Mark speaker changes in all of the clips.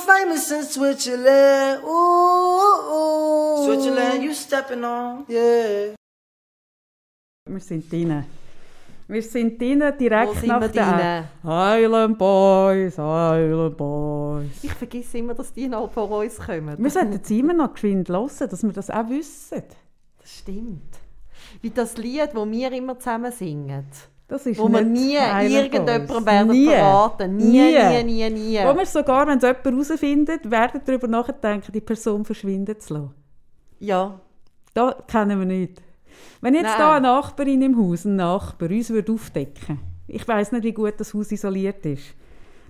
Speaker 1: famous in Switzerland. Ooh, ooh.
Speaker 2: Switzerland, you stepping on.
Speaker 1: Yeah.
Speaker 3: Wir sind drinnen. Wir sind drinnen, direkt
Speaker 4: sind
Speaker 3: nach
Speaker 4: wir
Speaker 3: der? Island Boys, Island Boys.
Speaker 4: Ich vergesse immer, dass die noch vor uns kommen.
Speaker 3: Wir sollten es immer noch geschwind hören, dass wir das auch wissen.
Speaker 4: Das stimmt. Wie das Lied, das wir immer zusammen singen.
Speaker 3: Das ist
Speaker 4: Wo wir nie irgendjemandem werden
Speaker 3: Nie.
Speaker 4: verraten. Nie, nie, nie, nie.
Speaker 3: Wo wir sogar, wenn es jemand herausfindet, werden darüber nachdenken, die Person verschwinden zu lassen.
Speaker 4: Ja.
Speaker 3: Da kennen wir nicht. Wenn jetzt
Speaker 4: Nein.
Speaker 3: da eine Nachbarin im Haus, ein Nachbar, uns würde aufdecken ich weiß nicht, wie gut das Haus isoliert ist,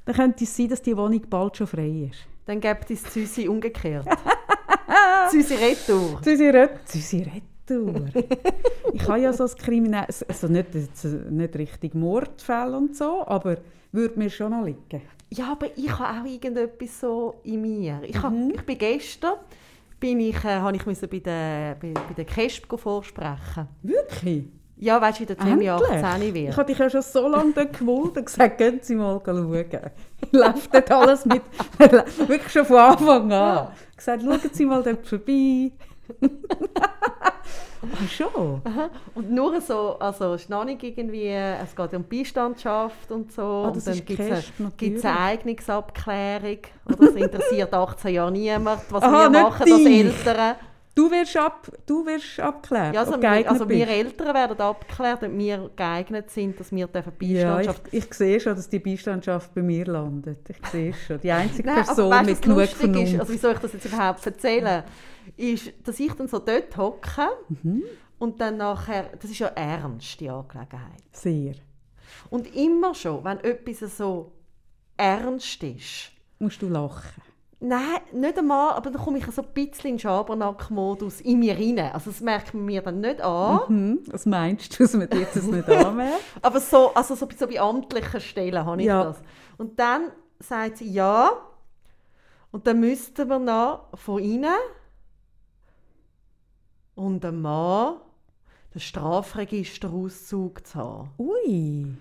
Speaker 3: dann könnte es sein, dass die Wohnung bald schon frei ist.
Speaker 4: Dann gibt es Züsi umgekehrt. Züsi Retour.
Speaker 3: Susi Rett- Susi Retour. Ich habe ja so ein Kriminell... Also nicht, nicht richtig Mordfälle und so, aber würde mir schon noch liegen.
Speaker 4: Ja, aber ich habe auch irgendetwas so in mir. Ich, hab,
Speaker 3: Mhm.
Speaker 4: ich bin gestern bin ich, äh, habe ich bei der, bei, bei der KESP vorsprechen.
Speaker 3: Wirklich?
Speaker 4: Ja, weißt du, wie der Jamie
Speaker 3: Endlich?
Speaker 4: 18
Speaker 3: Ich
Speaker 4: wird.
Speaker 3: habe dich ja schon so lange dort gewollt und gesagt, gehen Sie mal schauen. Läuft dort alles mit, wirklich schon von Anfang an. Ich gesagt, schauen Sie mal dort vorbei. Ach schon?
Speaker 4: Und nur so, also es ist noch nicht irgendwie, es geht um Beistandschaft und so.
Speaker 3: Ah, das
Speaker 4: und dann gibt es eine. Eignungsabklärung. Oder es interessiert 18 Jahre niemand, was
Speaker 3: Aha,
Speaker 4: wir machen als. Eltern.
Speaker 3: Du wirst, ab, du wirst abklären,
Speaker 4: Ja, also,
Speaker 3: ob
Speaker 4: wir, also wir. Eltern werden abgeklärt, ob wir geeignet sind, dass wir dürfen
Speaker 3: Ja, ich,
Speaker 4: Beistandschaft
Speaker 3: ich sehe schon, dass die Beistandschaft bei mir landet. Ich sehe schon. Die einzige
Speaker 4: Nein,
Speaker 3: Person
Speaker 4: aber weißt,
Speaker 3: mit genug Vernunft.
Speaker 4: ist, also wie soll ich das jetzt überhaupt erzählen, ist, dass ich dann so dort hocke
Speaker 3: Mhm.
Speaker 4: und dann nachher, das ist ja ernst, die Angelegenheit.
Speaker 3: Sehr.
Speaker 4: Und immer schon, wenn etwas so ernst ist,
Speaker 3: Musst du lachen.
Speaker 4: Nein, nicht einmal, aber dann komme ich so ein bisschen in Schabernack-Modus in mir rein. Also das merkt man mir dann nicht an.
Speaker 3: Hm, was meinst du, dass man dir das nicht anmerkt?
Speaker 4: Aber so, also so, so bei amtlichen Stellen habe ich
Speaker 3: Ja.
Speaker 4: das. Und dann sagt sie ja. Und dann müssten wir noch von ihnen und einem Mann den Strafregisterauszug zu haben.
Speaker 3: Ui.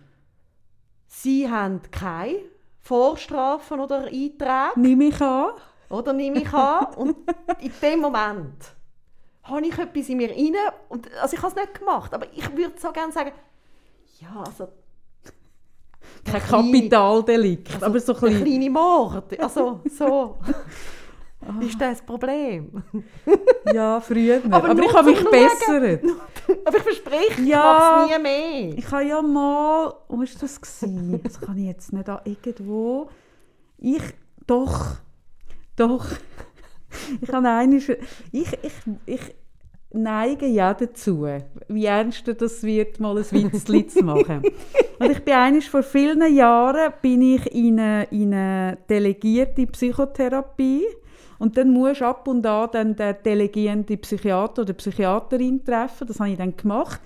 Speaker 4: Sie haben keine Vorstrafen oder Einträge.
Speaker 3: Nimm ich an.
Speaker 4: Oder nehme ich an. Und in dem Moment habe ich etwas in mir rein. Und, also ich habe es nicht gemacht, aber ich würde so gerne sagen, ja, also
Speaker 3: Kein Kapitaldelikt,
Speaker 4: also
Speaker 3: aber so ein
Speaker 4: kleine Mord. Also so. ist das das Problem?
Speaker 3: Ja, früher.
Speaker 4: Aber
Speaker 3: Aber, ich habe mich bessert.
Speaker 4: aber ich verspreche,
Speaker 3: Ja.
Speaker 4: ich mache es nie mehr.
Speaker 3: Ich habe ja mal, wo war das? gewesen? Das kann ich jetzt nicht an irgendwo. Ich, doch, doch. Ich habe einmal, ich, ich, ich neige ja dazu, wie ernster das wird, mal ein Witzli zu machen. Und ich bin einmal vor vielen Jahren bin ich in eine, in eine delegierte Psychotherapie und dann musst du ab und an dann den delegierenden Psychiater oder Psychiaterin treffen. Das habe ich dann gemacht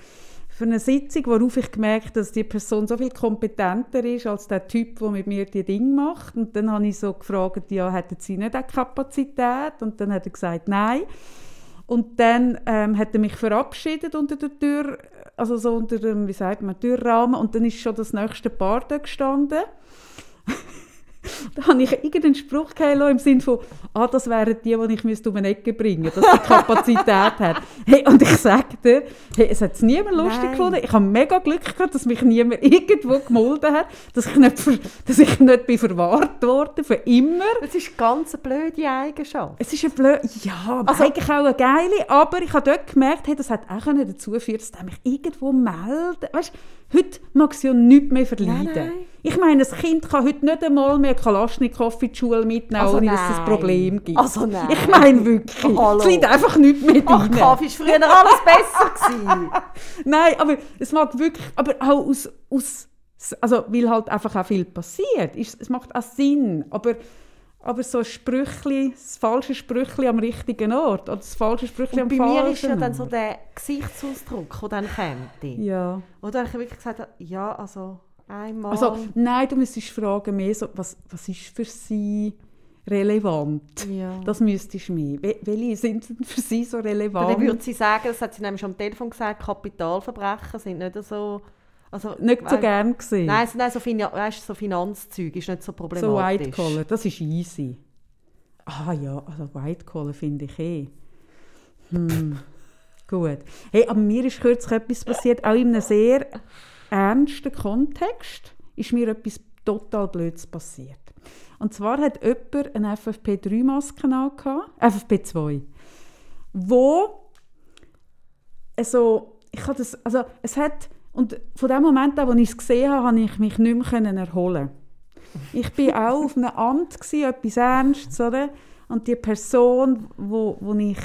Speaker 3: für eine Sitzung, worauf ich gemerkt habe, dass die Person so viel kompetenter ist als der Typ, der mit mir die Dinge macht. Und dann habe ich so gefragt, ja, hätten Sie nicht auch Kapazität? Und dann hat er gesagt, nein. Und dann ähm, hat er mich verabschiedet unter der Tür, also so unter dem, wie sagt man, Türrahmen. Und dann ist schon das nächste Paar da gestanden. Da habe ich irgendeinen Spruch gehabt, im Sinne von, ah, das wären die, die ich müsste um eine Ecke bringen müsste, dass die Kapazität hat. Hey, und ich sage dir, hey, es hat niemand lustig
Speaker 4: Nein.
Speaker 3: gefunden. Ich habe mega Glück gehabt, dass mich niemand irgendwo gemolden hat, dass ich nicht, ver- dass ich nicht bin verwahrt worden, für immer.
Speaker 4: Das ist ganz eine blöde Eigenschaft.
Speaker 3: Es ist ein blöd, ja,
Speaker 4: Also-
Speaker 3: eigentlich auch eine geile, aber ich habe dort gemerkt, hey, das hat auch dazu geführt, dass der mich irgendwo meldet. Weißt, heute mag es ja nichts mehr verleiden.
Speaker 4: Nein, nein.
Speaker 3: Ich meine, ein Kind kann heute nicht einmal mehr Kalaschnikow in die Schule mitnehmen,
Speaker 4: Also
Speaker 3: ohne dass es ein
Speaker 4: nein.
Speaker 3: Problem gibt.
Speaker 4: Also nein.
Speaker 3: Ich meine wirklich,
Speaker 4: Hallo.
Speaker 3: es liegt einfach mehr
Speaker 4: Ach,
Speaker 3: drin.
Speaker 4: Kaffee war früher alles besser. Gewesen.
Speaker 3: Nein, aber es mag wirklich, aber auch aus, aus also weil halt einfach auch viel passiert. Es macht auch Sinn, aber aber so ein Sprüchli, das falsche Sprüchli am richtigen Ort oder das falsche Sprüchli am
Speaker 4: Und bei
Speaker 3: falschen
Speaker 4: mir ist ja dann so
Speaker 3: Ort.
Speaker 4: der Gesichtsausdruck, der dann kommt.
Speaker 3: Ja.
Speaker 4: Oder ich wirklich gesagt habe, ja, also einmal...
Speaker 3: Also, nein, du müsstest fragen, mehr so, was, was ist für sie relevant?
Speaker 4: ja.
Speaker 3: Das müsstest du mehr. Wel- Welche sind denn für sie so relevant?
Speaker 4: Dann würde sie sagen, das hat sie nämlich schon am Telefon gesagt, Kapitalverbrechen sind nicht so... Also,
Speaker 3: nicht so gern gesehen.
Speaker 4: Nein, so- nein so, Fina weißt, so Finanzzeug ist nicht so
Speaker 3: so
Speaker 4: problematisch.
Speaker 3: White Collar, das ist easy. Ah ja, also White Collar finde ich eh. Hm. Gut. Hey, aber mir ist kürzlich etwas passiert, auch in einem sehr ernsten Kontext ist mir etwas total Blödes passiert. Und zwar hat jemand eine FFP3-Maske angehabt, FFP2, wo also, ich habe das, also es hat, und von dem Moment an, wo ich es gesehen habe, habe ich mich nicht mehr können erholen Ich war auch auf einem Amt, gewesen, etwas Ernstes, oder? Und die Person, wo, wo ich,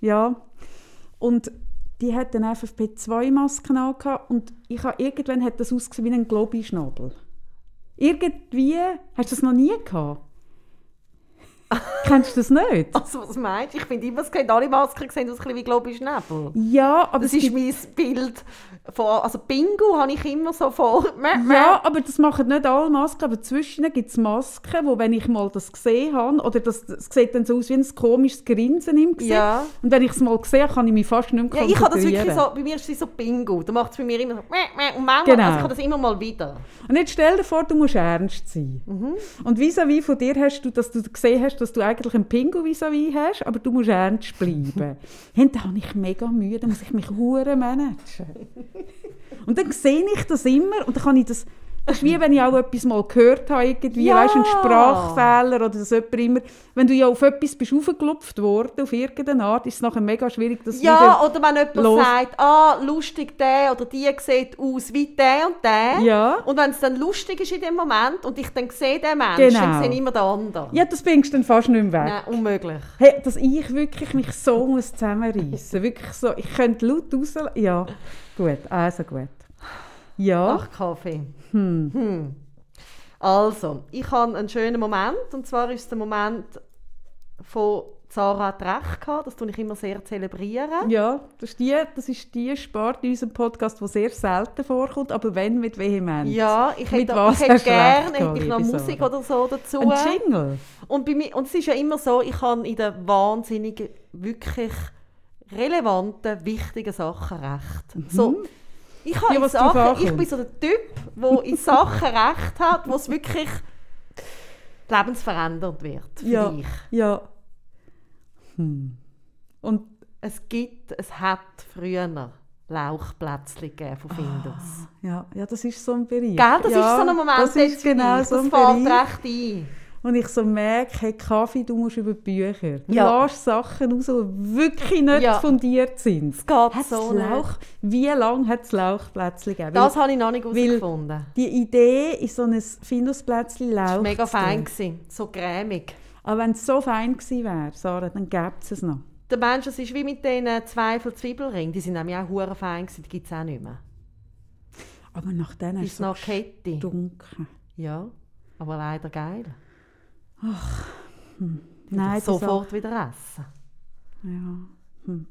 Speaker 3: ja, und die hat eine FFP2-Maske angehabt und ich habe, irgendwann hat das ausgesehen wie ein Globi-Schnabel. Irgendwie, hast du das noch nie gehabt? Kennst du das nicht?
Speaker 4: Also, was meinst du? Ich finde immer, es sehen alle Masken sehen aus wie Globi Schnäbel.
Speaker 3: Ja, aber
Speaker 4: Das ist
Speaker 3: gibt-
Speaker 4: mein Bild von... Also Bingo habe ich immer so vor...
Speaker 3: Ja, aber das machen nicht alle Masken, aber zwischen gibt es Masken, wo wenn ich mal das gesehen habe, oder das, das sieht dann so aus wie ein komisches Grinsen im Gesicht.
Speaker 4: Ja.
Speaker 3: Und wenn ich es mal gesehen habe, kann ich mich fast nicht mehr
Speaker 4: Ja, ich habe das wirklich so, bei mir ist es so Bingo. Da macht es bei mir immer so, und manchmal,
Speaker 3: Genau.
Speaker 4: also ich habe das immer mal wieder.
Speaker 3: Und jetzt stell dir vor, du musst ernst sein.
Speaker 4: Mhm.
Speaker 3: Und vis-à-vis von dir hast du, dass du gesehen hast, dass du eigentlich einen Pingu vis-à-vis hast, aber du musst ernst bleiben. hey, da habe ich mega Mühe, da muss ich mich hure managen. Und dann sehe ich das immer und dann kann ich das... Das ist wie wenn ich auch etwas mal gehört habe, irgendwie,
Speaker 4: Ja.
Speaker 3: weißt, ein Sprachfehler oder dass jemand immer... Wenn du ja auf etwas bist aufgelupft worden, auf irgendeine Art, ist es nachher mega schwierig, das
Speaker 4: Ja, oder wenn jemand
Speaker 3: los-
Speaker 4: sagt, ah, lustig der oder die sieht aus wie der und der.
Speaker 3: Ja.
Speaker 4: Und wenn es dann lustig ist in dem Moment und ich dann sehe den Menschen,
Speaker 3: Genau.
Speaker 4: dann sehe ich immer den anderen.
Speaker 3: Ja, das bringst du dann fast nicht mehr weg.
Speaker 4: Nein, unmöglich.
Speaker 3: Hey, dass ich wirklich mich so muss zusammenreißen Wirklich so. Ich könnte laut raus... Ja, gut. Also gut. Ja.
Speaker 4: Ach, Kaffee. Hm. Also, ich habe einen schönen Moment. Und zwar ist es der Moment von Sarah hat recht gehabt. Das tue ich immer sehr zelebrieren.
Speaker 3: Ja, das ist die, das ist die Sport in unserem Podcast, die sehr selten vorkommt, aber wenn mit Vehemenz.
Speaker 4: Ja, ich hätte,
Speaker 3: was
Speaker 4: ich hätte gerne hätte ich noch Musik
Speaker 3: Sarah?
Speaker 4: oder so dazu.
Speaker 3: Ein Jingle.
Speaker 4: Und, bei mir, und es ist ja immer so, ich habe in den wahnsinnigen, wirklich relevanten, wichtigen Sachen recht. So, ich, habe.
Speaker 3: Die,
Speaker 4: Sachen, ich bin so der Typ, der in Sachen recht hat, wo es wirklich lebensverändernd wird für
Speaker 3: Ja.
Speaker 4: dich.
Speaker 3: Ja. Hm. Und
Speaker 4: Es gibt, es hat früher Lauchplätzchen gegeben von Findus.
Speaker 3: ja, ja, das ist so ein Bereich.
Speaker 4: Gell, das
Speaker 3: ja,
Speaker 4: ist so ein Moment
Speaker 3: das ist genau so
Speaker 4: Das
Speaker 3: ein
Speaker 4: fällt
Speaker 3: Bereich.
Speaker 4: recht ein.
Speaker 3: Und ich so merke, hey, Kaffee, du musst über die Bücher. Du
Speaker 4: Ja.
Speaker 3: lässt Sachen raus, die wirklich nicht
Speaker 4: Ja.
Speaker 3: fundiert sind.
Speaker 4: Es geht
Speaker 3: Hat's
Speaker 4: so
Speaker 3: Lauch, wie lange hat es Lauchplätzchen gegeben?
Speaker 4: Das habe ich noch nicht herausgefunden.
Speaker 3: die Idee ist so ein Findusplätzchen
Speaker 4: Das
Speaker 3: Lauch.
Speaker 4: war mega fein, gewesen, so cremig.
Speaker 3: Aber wenn es so fein gewesen wäre, Sarah, dann gäbe es es noch.
Speaker 4: Der Mensch, es ist wie mit den Zweifel Zwiebelringen. Die sind nämlich auch hure fein gewesen, die gibt es auch nicht mehr.
Speaker 3: Aber nach denen ist es so dunkel.
Speaker 4: Ja, aber leider geil.
Speaker 3: Nein,
Speaker 4: ich
Speaker 3: das
Speaker 4: sofort wieder essen.
Speaker 3: Ja. Hm.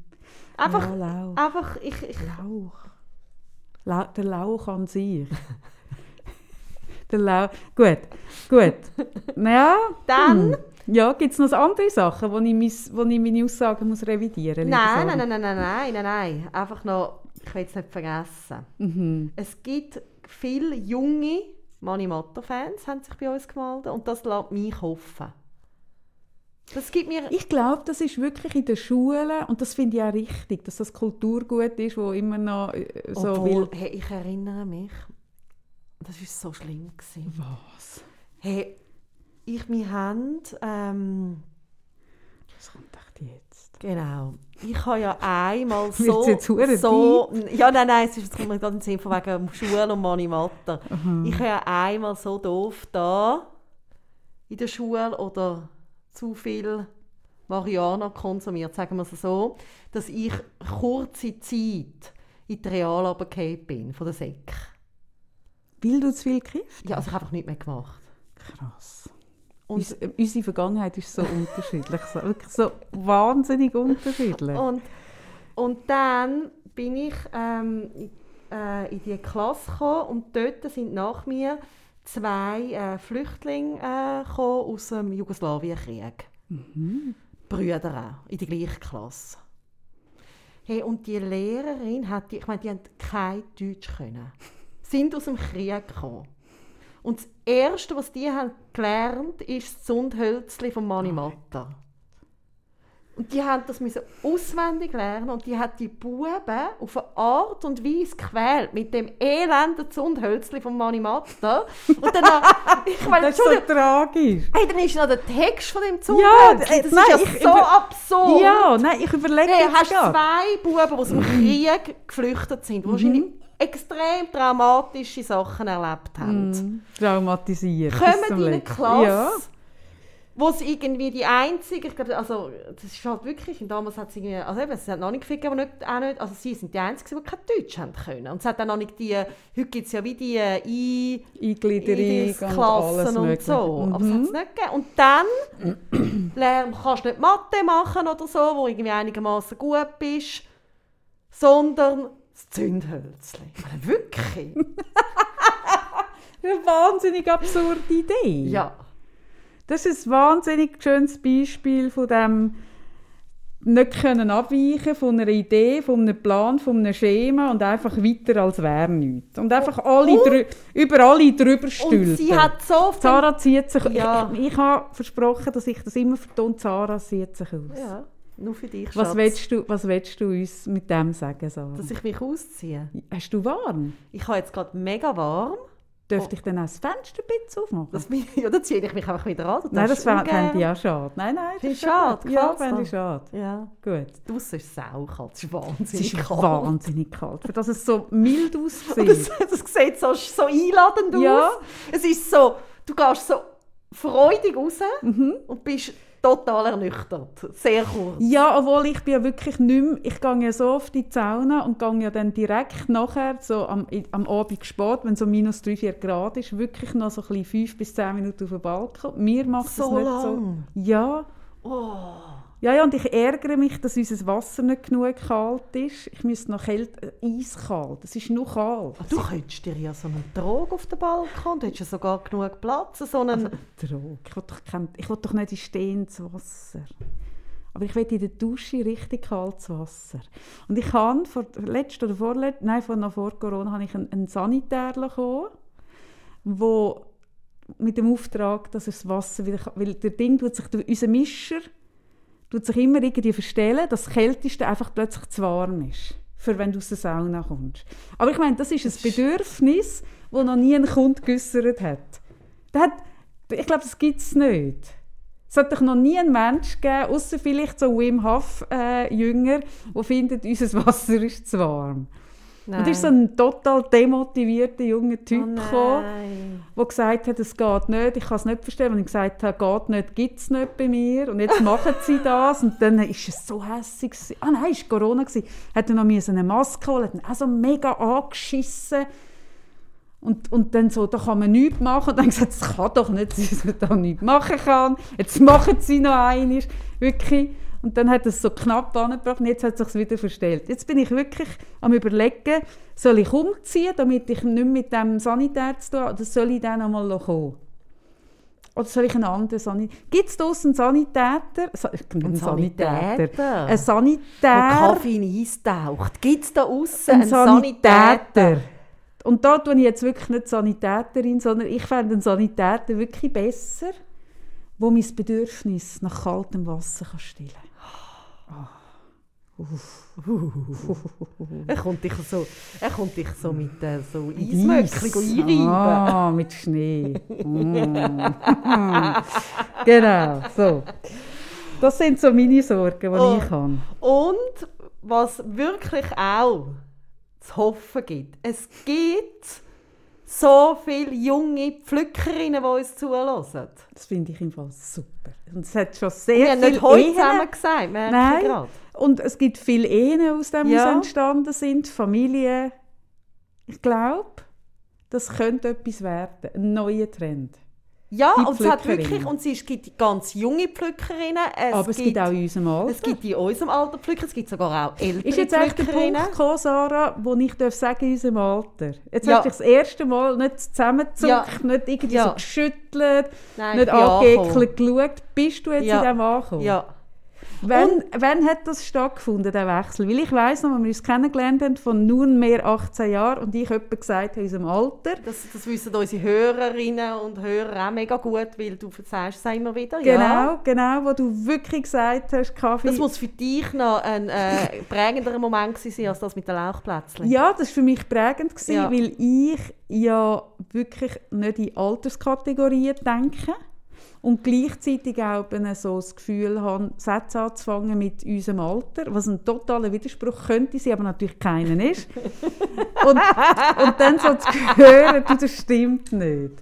Speaker 4: Einfach,
Speaker 3: Ja, Lauch.
Speaker 4: einfach ich, ich,
Speaker 3: Lauch. Lau der Lauch an sich. der Lauch. Gut, gut. Ja.
Speaker 4: Dann?
Speaker 3: hm. Ja, gibt es noch andere Sachen, wo ich, mis, wo ich meine Aussagen muss revidieren muss?
Speaker 4: nein, nein, nein, nein, nein, nein, nein, nein. Einfach noch, ich will es nicht vergessen.
Speaker 3: Mhm.
Speaker 4: Es gibt viele junge Mani Matter-Fans, haben sich bei uns gemeldet und das lässt mich hoffen. Das gibt mir...
Speaker 3: Ich glaube, das ist wirklich in den Schulen, und das finde ich auch richtig, dass das Kulturgut ist, wo immer noch äh, so
Speaker 4: Obwohl, hey, ich erinnere mich, das war so schlimm. Gewesen.
Speaker 3: Was?
Speaker 4: Hey, ich, wir haben, ähm,
Speaker 3: Was kommt echt?
Speaker 4: Genau, ich habe ja einmal so,
Speaker 3: jetzt
Speaker 4: so ja nein, nein, es ist- es kommt mir gerade in den Sinn von wegen Schule und Manimatter. Ich habe ja einmal so doof da in der Schule oder zu viel Marihuana konsumiert, sagen wir es so, dass ich kurze Zeit in die Real runtergefallen bin von der Säcke.
Speaker 3: Weil du zu viel gekifft
Speaker 4: Ja, also ich habe einfach nichts mehr gemacht.
Speaker 3: Krass. Uns, äh, unsere Vergangenheit ist so unterschiedlich, so, wirklich so wahnsinnig unterschiedlich.
Speaker 4: Und, und dann bin ich ähm, in, äh, in die Klasse gekommen und dort sind nach mir zwei äh, Flüchtlinge äh, gekommen aus dem Jugoslawienkrieg. Brüder auch, in die gleiche Klasse. Hey, und die Lehrerin hat, die, ich meine, die haben kein Deutsch können. Sind aus dem Krieg gekommen. Und das Erste, was die haben gelernt, ist das Zundhölzli von Mani Matta. Und die haben das müssen auswendig lernen und die hat die Buben auf eine Art und Weise gequält mit dem elenden Zundhölzli von Mani Matta. Und dann, ich meine,
Speaker 3: das ist so tragisch.
Speaker 4: hey, dann ist noch der Text von dem
Speaker 3: Ja,
Speaker 4: Zundhölzli.
Speaker 3: äh,
Speaker 4: das
Speaker 3: nein,
Speaker 4: ist ja
Speaker 3: ich
Speaker 4: so
Speaker 3: über-
Speaker 4: absurd.
Speaker 3: Ja, nein, ich überlege jetzt
Speaker 4: hast zwei Buben, die aus dem Krieg geflüchtet sind, die wahrscheinlich extrem traumatische Sachen erlebt haben.
Speaker 3: Mhm. Traumatisiert. bis
Speaker 4: Kommen in eine. Klasse,
Speaker 3: Ja.
Speaker 4: wo sie irgendwie die einzige, ich glaube, also das ist halt wirklich, und damals hat es irgendwie, also eben, es hat noch nicht gegeben, die nicht, auch nicht, also sie sind die Einzigen, die kein Deutsch haben können. Und es hat auch noch nicht die, heute gibt es ja wie die äh, I-
Speaker 3: Eingliederung und
Speaker 4: und
Speaker 3: Mögliche.
Speaker 4: so. Aber es
Speaker 3: Mhm.
Speaker 4: hat es nicht gegeben. Und dann lern, kannst du nicht Mathe machen oder so, wo irgendwie einigermaßen gut bist, sondern das meine, wirklich?
Speaker 3: Eine wahnsinnig absurde Idee.
Speaker 4: ja.
Speaker 3: Das ist ein wahnsinnig schönes Beispiel von dem nicht können abweichen von einer Idee, von einem Plan, von einem Schema und einfach weiter als wäre nichts. Und einfach alle
Speaker 4: Und-
Speaker 3: über alle drüber
Speaker 4: Und
Speaker 3: stülpen.
Speaker 4: sie hat so viel...
Speaker 3: Sarah zieht sich...
Speaker 4: Ja.
Speaker 3: Ich, ich habe versprochen, dass ich das immer vertone. Sarah zieht sich aus.
Speaker 4: Ja, nur für dich,
Speaker 3: Was willst, du, was willst du uns mit dem sagen, Sarah?
Speaker 4: Dass ich mich ausziehe.
Speaker 3: Hast du warm?
Speaker 4: Ich habe jetzt gerade mega warm.
Speaker 3: Dürfte ich dann auch das Fenster ein bisschen aufmachen?
Speaker 4: Das, ja, dann ziehe ich mich einfach wieder an.
Speaker 3: Nein, das fände ich auch schade. Nein, nein, das ist
Speaker 4: schade?
Speaker 3: Ja, fände ich schade.
Speaker 4: Ja.
Speaker 3: Gut.
Speaker 4: Draussen ist es saukalt, es ist
Speaker 3: Es
Speaker 4: wahnsinnig
Speaker 3: ist
Speaker 4: kalt.
Speaker 3: wahnsinnig kalt. Für das es so mild aussieht.
Speaker 4: das, das sieht so, so einladend
Speaker 3: Ja.
Speaker 4: aus. Es ist so, du gehst so freudig raus
Speaker 3: Mhm.
Speaker 4: und bist total ernüchtert. Sehr kurz.
Speaker 3: Ja, obwohl ich bin ja wirklich nicht mehr, ich gehe ja so oft in die Sauna und gehe ja dann direkt nachher, so am, am Abend spät, wenn so minus 3, 4 Grad ist, wirklich noch so ein bisschen 5 bis 10 Minuten auf den Balkon. Mir macht das
Speaker 4: So
Speaker 3: nicht
Speaker 4: lang?
Speaker 3: so. Ja.
Speaker 4: Oh.
Speaker 3: Ja, ja, und ich ärgere mich, dass unser Wasser nicht genug kalt ist. Ich müsste noch kalt, äh, eiskalt. Es ist nur kalt.
Speaker 4: Du könntest dir ja so einen Trog auf den Balkon, du hättest ja sogar genug Platz, so einen...
Speaker 3: Drog. Ich will doch, kein, ich will doch nicht in stehendes Wasser. Aber ich will in der Dusche richtig kaltes Wasser. Und ich habe vor letzt oder vorletzt, nein, vor, noch vor Corona, habe ich einen, einen Sanitär bekommen, wo mit dem Auftrag, dass er das Wasser wieder, weil der Ding tut sich, unser Mischer tut sich immer irgendwie verstellen, dass das Kälteste einfach plötzlich zu warm ist, für wenn du aus der Sauna kommst. Aber ich meine, das ist ein Bedürfnis, das noch nie ein Kunde geäussert hat. Der hat, ich glaube, das gibt es nicht. Es hat doch noch nie einen Mensch gegeben, außer vielleicht so Wim Hof äh, Jünger, der findet, unser Wasser ist zu warm. Und da ist so ein total demotivierter junger Typ
Speaker 4: oh
Speaker 3: gekommen,
Speaker 4: nein.
Speaker 3: der gesagt hat, es geht nicht, ich kann es nicht verstehen. Und ich gesagt habe, geht nicht, gibt es nicht bei mir. Und jetzt machen sie das. Und dann ist es so hässlich. Ah nein, es war Corona. gewesen. Hat er noch eine Maske holen, hat ihn auch so mega angeschissen. Und, und dann so, da kann man nichts machen. Und dann gesagt, es kann doch nicht sein, dass man da nichts machen kann. Jetzt machen sie noch einmal. Wirklich. Und dann hat es so knapp angebracht und jetzt hat es sich wieder verstellt. Jetzt bin ich wirklich am überlegen, soll ich umziehen, damit ich nicht mit dem Sanitär zu tun habe, oder soll ich dann einmal kommen? Oder soll ich einen anderen Sanitäter? Gibt es draussen einen Sanitäter? Sa einen
Speaker 4: Sanitäter?
Speaker 3: Ein
Speaker 4: Wo
Speaker 3: Sanitär.
Speaker 4: Kaffee in Eis taucht. Gibt es da außen
Speaker 3: Ein
Speaker 4: einen Sanitäter?
Speaker 3: Sanitäter. Und da tue ich jetzt wirklich nicht Sanitäterin, sondern ich fände einen Sanitäter wirklich besser, wo mein Bedürfnis nach kaltem Wasser kann stillen
Speaker 4: Er kommt dich so, er kommt dich so mit äh, so Eismöckchen einreiben.
Speaker 3: Ah, mit Schnee. Mm. genau, so. Das sind so meine Sorgen, die
Speaker 4: Oh.
Speaker 3: ich habe.
Speaker 4: Und was wirklich auch zu hoffen gibt, es gibt so viele junge Pflückerinnen, die uns zuhören.
Speaker 3: Das finde ich im Fall super. Und es hat schon sehr
Speaker 4: Wir haben
Speaker 3: viele
Speaker 4: nicht heute
Speaker 3: Ehen-
Speaker 4: zusammen gesagt,
Speaker 3: Nein.
Speaker 4: gerade.
Speaker 3: Und es gibt viele Ehen, aus dem
Speaker 4: Ja.
Speaker 3: ja. entstanden sind, Familien. Ich glaube, das könnte etwas werden, ein neuer Trend.
Speaker 4: Ja, und es hat wirklich, und es gibt ganz junge Pflückerinnen. Es
Speaker 3: Aber es gibt auch in unserem Alter.
Speaker 4: Es gibt in unserem Alter Pflücker, es gibt sogar auch ältere
Speaker 3: Ist jetzt echt der. Punkt gekommen, Sarah, wo ich darf sagen in unserem Alter? Jetzt
Speaker 4: Ja.
Speaker 3: hast du dich das erste Mal nicht zusammengezuckt,
Speaker 4: Ja.
Speaker 3: nicht irgendwie
Speaker 4: Ja.
Speaker 3: so geschüttelt,
Speaker 4: Nein,
Speaker 3: nicht angeekelt geschaut. Bist du jetzt in diesem angekommen?
Speaker 4: Ja.
Speaker 3: Wann, wann hat das stattgefunden, der Wechsel? Weil ich weiss noch, als wir uns kennengelernt haben, von nunmehr 18 Jahren und ich etwa gesagt habe, in unserem Alter.
Speaker 4: Das, das wissen unsere Hörerinnen und Hörer auch mega gut, weil du erzählst es immer wieder.
Speaker 3: Genau,
Speaker 4: Ja.
Speaker 3: genau, wo du wirklich gesagt hast, Kaffee.
Speaker 4: Das muss für dich noch ein äh, prägenderer Moment sein, als das mit den Lauchplätzchen.
Speaker 3: Ja, das war für mich prägend, gewesen,
Speaker 4: Ja.
Speaker 3: weil ich ja wirklich nicht in Alterskategorien denke und gleichzeitig auch eben so das Gefühl habe, Sätze anzufangen mit unserem Alter, was ein totaler Widerspruch könnte sein, aber natürlich keinen ist. und, und dann so zu hören, du, das stimmt nicht.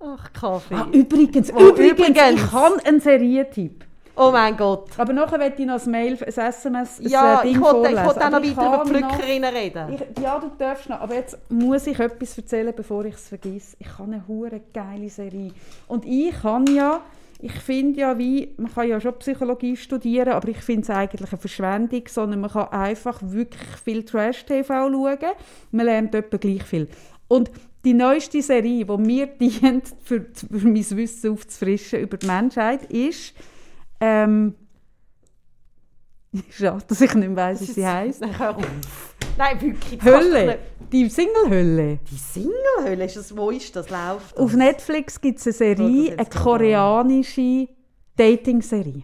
Speaker 4: Ach, Kaffee.
Speaker 3: Ah, übrigens,
Speaker 4: Oh,
Speaker 3: übrigens,
Speaker 4: übrigens.
Speaker 3: ich habe einen Serientipp.
Speaker 4: Oh mein Gott.
Speaker 3: Aber nachher möchte ich noch ein Mail, ein SMS, ein
Speaker 4: Ja,
Speaker 3: Ding
Speaker 4: ich wollte ich
Speaker 3: vorlesen.
Speaker 4: wollte auch noch
Speaker 3: ich
Speaker 4: weiter über Pflückerinnen reden.
Speaker 3: Ich, ja, du darfst noch, aber jetzt muss ich etwas erzählen, bevor ich es vergesse. Ich habe eine hure geile Serie. Und ich kann ja, ich finde ja wie, man kann ja schon Psychologie studieren, aber ich finde es eigentlich eine Verschwendung, sondern man kann einfach wirklich viel Trash-TV schauen. Man lernt etwa gleich viel. Und die neueste Serie, die mir dient, für, für mein Wissen aufzufrischen über die Menschheit, ist ähm, Schade, dass ich nicht mehr weiss, wie sie heisst.
Speaker 4: Nein, hör auf. Nein, wirklich.
Speaker 3: Hölle. Die Single-Hölle.
Speaker 4: Die Single-Hölle, ist das, wo ist das? Läuft das?
Speaker 3: Auf Netflix gibt es eine Serie, eine koreanische Dating-Serie.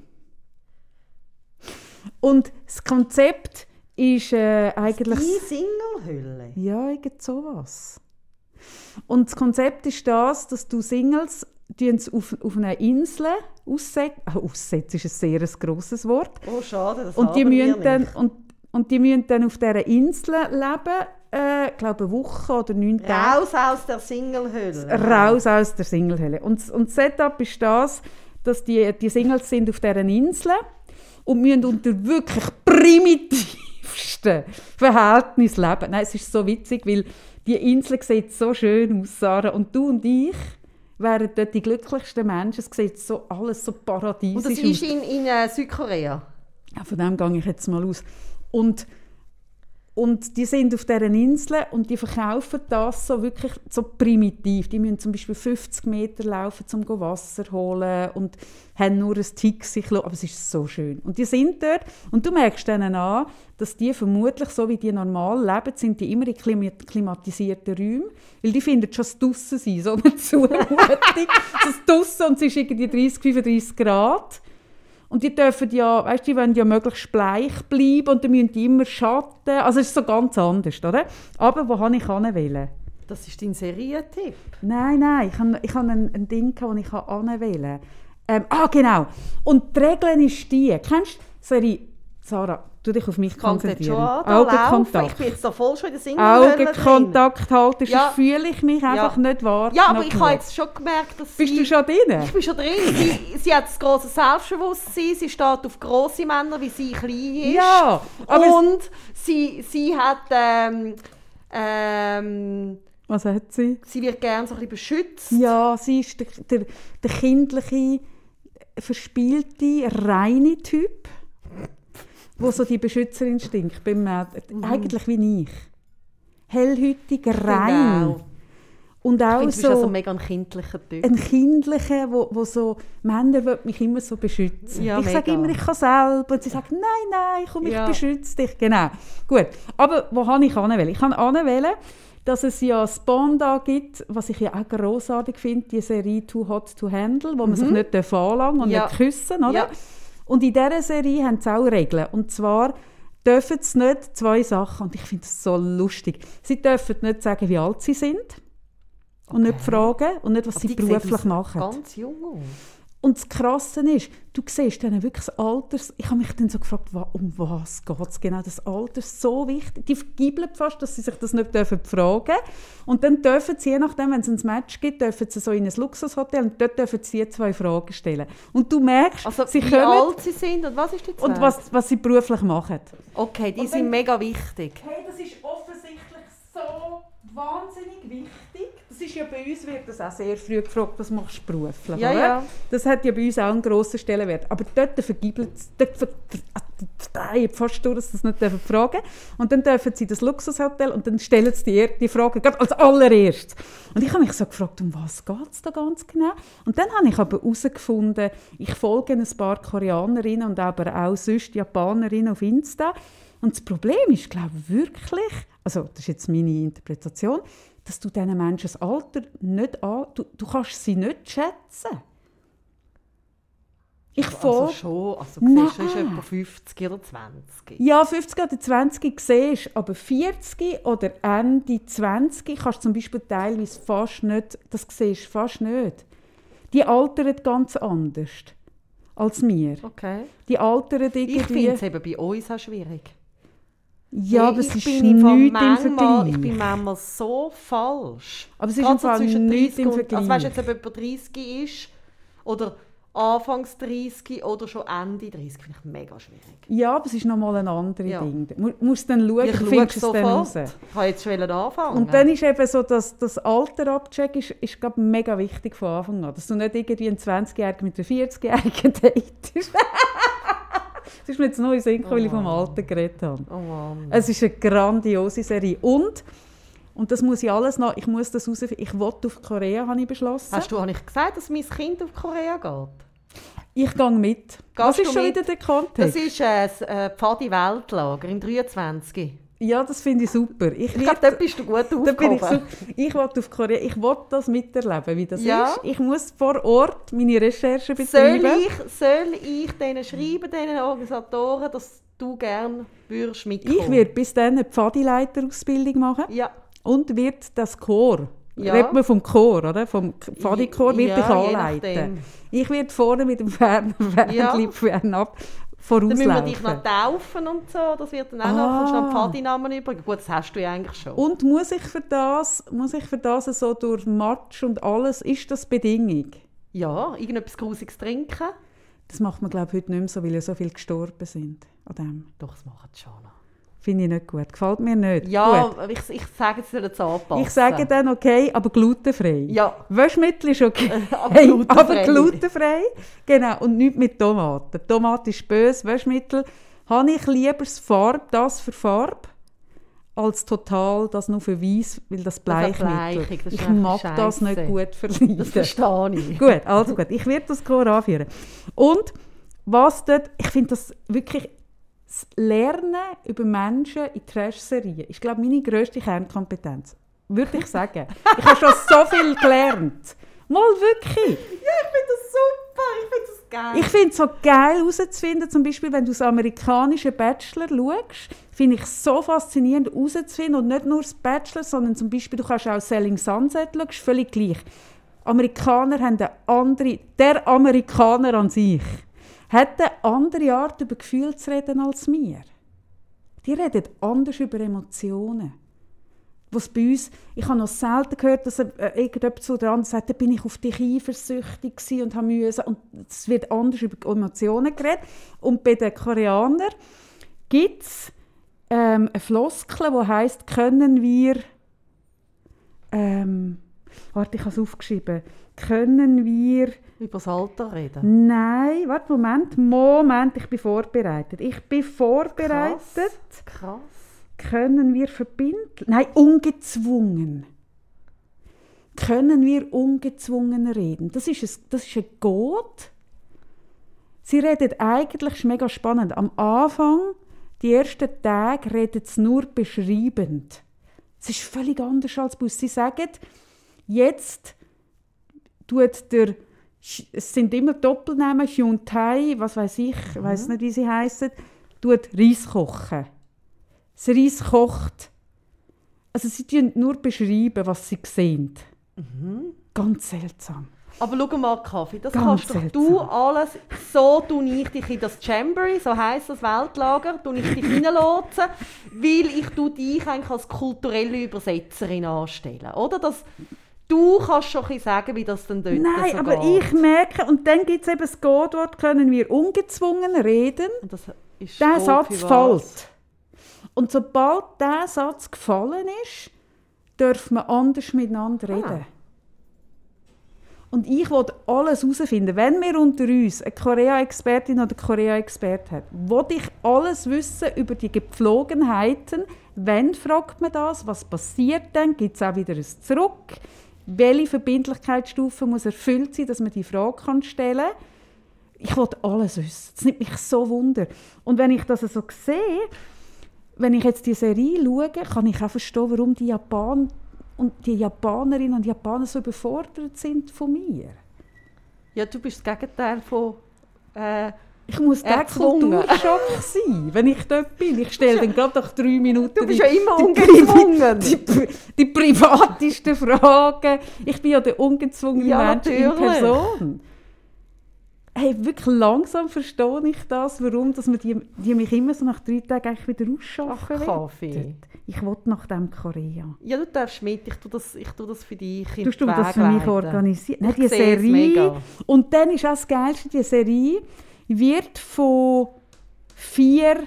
Speaker 3: Und das Konzept ist äh, eigentlich...
Speaker 4: Die Single-Hölle?
Speaker 3: Ja, irgend sowas. Und das Konzept ist das, dass du Singles auf, auf einer Insel aussetzen. Ah, aussetzen ist ein sehr ein grosses Wort.
Speaker 4: Oh, schade, das
Speaker 3: Und die, müssen dann, und, und die müssen dann auf dieser Insel leben, äh, ich glaube eine Woche oder neun Tage.
Speaker 4: Raus aus der Single-Hölle.
Speaker 3: Raus aus der Singlehölle. Und, und das Setup ist das, dass die, die Singles sind auf dieser Insel und müssen unter wirklich primitivsten Verhältnissen leben. Nein, es ist so witzig, weil die Insel sieht so schön aus, Sarah. Und du und ich wären dort die glücklichsten Menschen. Es sieht so alles so paradiesisch
Speaker 4: Und das
Speaker 3: aus.
Speaker 4: ist in, in äh, Südkorea?
Speaker 3: Ja, von dem gehe ich jetzt mal aus. Und, und die sind auf dieser Insel und die verkaufen das so wirklich so primitiv. Die müssen zum Beispiel 50 Meter laufen, um Wasser holen und haben nur ein Taxi. Aber es ist so schön. Und die sind dort und du merkst denen an, dass die vermutlich, so wie die normal leben, sind die immer in klima- klimatisierten Räumen. Weil die finden schon das Draussen sein, so eine Zumutung. das Draussen und es ist irgendwie 30, 35 Grad. Und die dürfen ja, weißt, die wollen ja möglichst bleich bleiben und dann müssen die immer Schatten. Also es ist so ganz anders, oder? Aber wo habe ich hinwählen?
Speaker 4: Das ist dein Serientipp.
Speaker 3: Nein, nein, ich habe, ich habe ein, ein Ding, das ich hinwählen kann. Ähm, ah, genau. Und die Regel ist die. Kennst du, sorry, Sarah, du dich auf mich konzentrieren.
Speaker 4: laufen. Ich
Speaker 3: Augenkontakt.
Speaker 4: bin jetzt da voll schon in der drin.
Speaker 3: Augenkontakt halten,
Speaker 4: Ja.
Speaker 3: fühle ich mich einfach nicht wahr.
Speaker 4: Ja, aber ich habe jetzt schon gemerkt, dass
Speaker 3: Bist
Speaker 4: sie...
Speaker 3: du schon drin?
Speaker 4: Ich bin schon drin. Sie, sie hat ein grosses Selbstbewusstsein, sie steht auf grosse Männer, wie sie klein ist.
Speaker 3: Ja,
Speaker 4: Und sie, sie hat... Ähm, ähm,
Speaker 3: was hat sie?
Speaker 4: sie wird gerne so ein bisschen beschützt.
Speaker 3: Ja, sie ist der, der, der kindliche, verspielte, reine Typ, wo so die Beschützerinstinkt beim Mädchen, eigentlich wie ich. Hellhütig, rein.
Speaker 4: Genau.
Speaker 3: Und
Speaker 4: Ich
Speaker 3: auch
Speaker 4: bist also
Speaker 3: so
Speaker 4: ein mega ein kindlicher Typ.
Speaker 3: ein kindlicher, wo, wo so, Männer wollen mich immer so beschützen.
Speaker 4: Ja,
Speaker 3: ich sage immer, ich kann selber. Und sie sagen, nein, nein, komm, ich
Speaker 4: Ja.
Speaker 3: beschütze dich. Genau. Gut. Aber wo habe ich anwählen? Ich kann anwählen, dass es ja Spawn da gibt, was ich ja auch grossartig finde, die Serie Too Hot to Handle, wo man sich nicht anlangen und
Speaker 4: Mhm. Ja.
Speaker 3: nicht küssen, oder?
Speaker 4: Ja.
Speaker 3: Und in dieser Serie haben sie auch Regeln. Und zwar dürfen sie nicht zwei Sachen, und ich finde das so lustig, sie dürfen nicht sagen, wie alt sie sind und nicht fragen und nicht, was
Speaker 4: Aber
Speaker 3: sie beruflich machen.
Speaker 4: Ganz jung aus.
Speaker 3: Und das Krasse ist, du siehst dann wirklich das Alters... Ich habe mich dann so gefragt, um was geht es genau? Das Alter ist so wichtig. Die vergibeln fast, dass sie sich das nicht dürfen fragen Und dann dürfen sie, je nachdem, wenn es ein Match gibt, dürfen sie so in ein Luxushotel und dort dürfen sie zwei Fragen stellen. Und du merkst,
Speaker 4: Also
Speaker 3: sie
Speaker 4: wie
Speaker 3: kommen
Speaker 4: alt sie sind und was ist die
Speaker 3: und was, was sie beruflich machen.
Speaker 4: Okay, die
Speaker 3: Und
Speaker 4: sind
Speaker 3: dann-
Speaker 4: mega wichtig.
Speaker 3: Hey, das ist offensichtlich so wahnsinnig wichtig, Das ist ja bei uns wird das auch sehr früh gefragt, was machst du beruflich,
Speaker 4: Ja,
Speaker 3: oder?
Speaker 4: ja.
Speaker 3: Das hat ja bei uns auch einen grossen Stellenwert. Aber dort vergibelt es, dort ver- verdrehen fast durch, dass sie das nicht dürfen fragen Und dann dürfen sie das Luxushotel und dann stellen sie die, die Frage gerade als allererstes. Und ich habe mich so gefragt, um was geht es da ganz genau? Und dann habe ich aber herausgefunden, ich folge ein paar Koreanerinnen und aber auch sonst Japanerinnen auf Insta. Und das Problem ist, glaube ich, wirklich, also das ist jetzt meine Interpretation, dass du diesen Menschen das Alter nicht an, du, du kannst sie nicht schätzen. Ich
Speaker 4: Also
Speaker 3: folge
Speaker 4: schon, also du siehst,
Speaker 3: Nein.
Speaker 4: etwa 50 oder 20.
Speaker 3: ja, 50 oder 20 siehst aber 40 oder Ende 20 kannst du zum Beispiel teilweise fast nicht, das siehst du fast nicht. Die altern ganz anders als wir.
Speaker 4: Okay.
Speaker 3: Die altern irgendwie...
Speaker 4: Ich finde es eben bei uns auch schwierig.
Speaker 3: Ja, aber es ist nichts im
Speaker 4: manchmal, Ich bin
Speaker 3: Vergleich.
Speaker 4: manchmal so falsch.
Speaker 3: Aber es ist
Speaker 4: Gerade zwischen
Speaker 3: nichts
Speaker 4: 30
Speaker 3: im
Speaker 4: und, also weißt du,
Speaker 3: Vergleich.
Speaker 4: jetzt ob jemand 30 ist oder Anfangs 30 oder schon Ende 30, finde ich mega schwierig.
Speaker 3: Ja, aber es ist nochmal ein anderes
Speaker 4: Ja.
Speaker 3: Ding. Du mu- musst dann schauen,
Speaker 4: Ich
Speaker 3: du findest es dann raus.
Speaker 4: Ich habe jetzt schon anfangen.
Speaker 3: Und dann ist eben so, dass das Alter abchecken ist, ist glaub, mega wichtig von Anfang an. Dass du nicht irgendwie einen 20-Jährigen mit einem 40-Jährigen datest. Das ist mir jetzt neu Sinn gekommen, weil ich vom Alter geredet habe.
Speaker 4: oh Mann.
Speaker 3: Es ist eine grandiose Serie. Und, und das muss ich alles noch, ich muss das herausfinden, ich will auf Korea, habe ich beschlossen.
Speaker 4: Hast du, ich gesagt, dass mein Kind auf Korea geht?
Speaker 3: Ich gehe mit. Was
Speaker 4: Gehst
Speaker 3: ist
Speaker 4: du
Speaker 3: schon
Speaker 4: mit?
Speaker 3: wieder der
Speaker 4: Das
Speaker 3: Kontext?
Speaker 4: ist äh, das äh, Pfadi-Weltlager im 23.
Speaker 3: ja, das finde ich super. Ich,
Speaker 4: Ich glaube, dort bist du gut
Speaker 3: Da bin ich,
Speaker 4: aufgehoben.
Speaker 3: ich will auf Korea, ich will das miterleben, wie das
Speaker 4: Ja.
Speaker 3: ist. Ich muss vor Ort meine Recherche
Speaker 4: Soll
Speaker 3: betreiben.
Speaker 4: ich, soll ich denen schreiben, diesen Organisatoren, dass du gerne würdest mitkommen?
Speaker 3: Ich werde bis dann eine Pfadileiterausbildung machen
Speaker 4: Ja.
Speaker 3: und wird das Chor,
Speaker 4: Ja.
Speaker 3: redet man vom Chor, oder? Vom Pfadichor, wird
Speaker 4: Ja,
Speaker 3: ich anleiten. Ich werde vorne mit dem Fern Fernlieb fernab
Speaker 4: Dann müssen wir dich
Speaker 3: vorauslaufen.
Speaker 4: noch taufen und so. Das wird dann auch
Speaker 3: Ah.
Speaker 4: noch, kommst du noch Pfadinamen über. Gut, das hast du ja eigentlich schon.
Speaker 3: Und muss ich für das, muss ich für das so durch Matsch und alles, ist das Bedingung?
Speaker 4: ja, irgendetwas Grusiges trinken.
Speaker 3: Das macht man glaube ich heute nicht mehr so, weil ja so viele gestorben sind an dem.
Speaker 4: Doch, das machen sie schon noch.
Speaker 3: Finde ich nicht gut. Gefällt mir nicht.
Speaker 4: Ja,
Speaker 3: Gut.
Speaker 4: ich, ich sage, sie sollen es anpassen.
Speaker 3: Ich sage dann okay, aber glutenfrei.
Speaker 4: Ja.
Speaker 3: Waschmittel ist okay,
Speaker 4: Aber glutenfrei.
Speaker 3: aber glutenfrei. Genau, und nicht mit Tomaten. Tomate ist böse, Waschmittel. Habe ich lieber das Farb, das für Farbe, als total das nur für weiß, weil das Bleichmittel.
Speaker 4: Das
Speaker 3: ich mag das nicht
Speaker 4: scheisse.
Speaker 3: gut verleiden.
Speaker 4: Das verstehe ich.
Speaker 3: Gut, also gut. Ich werde das Chor anführen. Und was dort, ich finde das wirklich, das Lernen über Menschen in Trash-Serien ist, glaube ich, meine grösste Kernkompetenz. Würde ich sagen. ich habe schon so viel gelernt. Mal wirklich.
Speaker 4: Ja, ich finde das super. Ich finde das geil.
Speaker 3: Ich finde es so geil herauszufinden, zum Beispiel, wenn du das amerikanische Bachelor schaust, finde ich es so faszinierend herauszufinden und nicht nur das Bachelor, sondern zum Beispiel, du kannst auch Selling Sunset schauen, ist völlig gleich. Amerikaner haben eine andere, der Amerikaner an sich, hat eine andere Art, über Gefühle zu reden als wir. Die reden anders über Emotionen. Was bei uns, ich habe noch selten gehört, dass äh, irgendjemand zu der anderen sagt, da bin ich auf dich eifersüchtig und habe müssen. Und es wird anders über Emotionen geredet. Und bei den Koreanern gibt es ähm, eine Floskel, die heisst, können wir, ähm, warte, ich habe es aufgeschrieben, können wir,
Speaker 4: Über das Alter reden.
Speaker 3: nein, warte, Moment, Moment, ich bin vorbereitet. Ich bin vorbereitet
Speaker 4: Krass. Krass.
Speaker 3: können wir verbinden? Nein, ungezwungen. Können wir ungezwungen reden? Das ist ein, das ist ein Gott. Sie redet eigentlich, ist mega spannend. Am Anfang, die ersten Tage, redet sie nur beschreibend. Es ist völlig anders als bei uns. Sie sagen, jetzt tut der, es sind immer Doppelnamen, Hyun Tai, was weiß ich, ich weiß nicht, wie sie heißen, tut Reis kochen. Das Reis kocht. Also sie tun nur beschreiben, was sie sehen. Ganz seltsam.
Speaker 4: Aber schau mal, Kaffee, das
Speaker 3: Ganz
Speaker 4: kannst doch
Speaker 3: seltsam.
Speaker 4: du alles, so tue ich dich in das Jamboree, so heisst das Weltlager, tue ich dich hineinlotsen, weil ich dich eigentlich als kulturelle Übersetzerin anstellen, oder? Das, du kannst schon ein sagen, wie das dann dort
Speaker 3: Nein,
Speaker 4: so
Speaker 3: aber
Speaker 4: geht.
Speaker 3: ich merke, und dann gibt es eben das Codewort, können wir ungezwungen reden.
Speaker 4: Und das ist
Speaker 3: Der Satz fällt. Und sobald dieser Satz gefallen ist, dürfen wir anders miteinander reden.
Speaker 4: Ah.
Speaker 3: Und ich will alles herausfinden. Wenn wir unter uns eine Korea-Expertin oder Korea-Expert hat, will ich alles wissen über die Gepflogenheiten. Wenn fragt man das? Was passiert dann? Gibt es auch wieder ein Zurück? Welche Verbindlichkeitsstufe muss erfüllt sein, dass man die Frage stellen kann? Ich will alles wissen. Das nimmt mich so wunder. Und wenn ich das so sehe, wenn ich jetzt die Serie schaue, kann ich auch verstehen, warum die Japaner und die Japanerinnen und Japaner so überfordert sind von mir.
Speaker 4: Ja, du bist das Gegenteil von... Äh,
Speaker 3: Ich muss der. Kulturschock sein, wenn ich dort bin. Ich stelle dann gerade nach drei Minuten
Speaker 4: Du bist
Speaker 3: die,
Speaker 4: ja immer ungezwungen.
Speaker 3: Die, die, die privatesten Fragen. Ich bin ja der ungezwungene
Speaker 4: Ja,
Speaker 3: Mensch in. Person. Hey, wirklich langsam verstehe ich das, warum dass man die, die mich immer so nach drei Tagen eigentlich wieder ausschaffen
Speaker 4: Ach, Kaffee.
Speaker 3: Ich will nach dem Korea.
Speaker 4: ja, du darfst mit. Ich tue das, ich tue das für dich in
Speaker 3: Tust du das für mich
Speaker 4: leiten.
Speaker 3: organisieren? Nein,
Speaker 4: Ich
Speaker 3: die Serie. Und dann ist auch das Geilste, die Serie wird von vier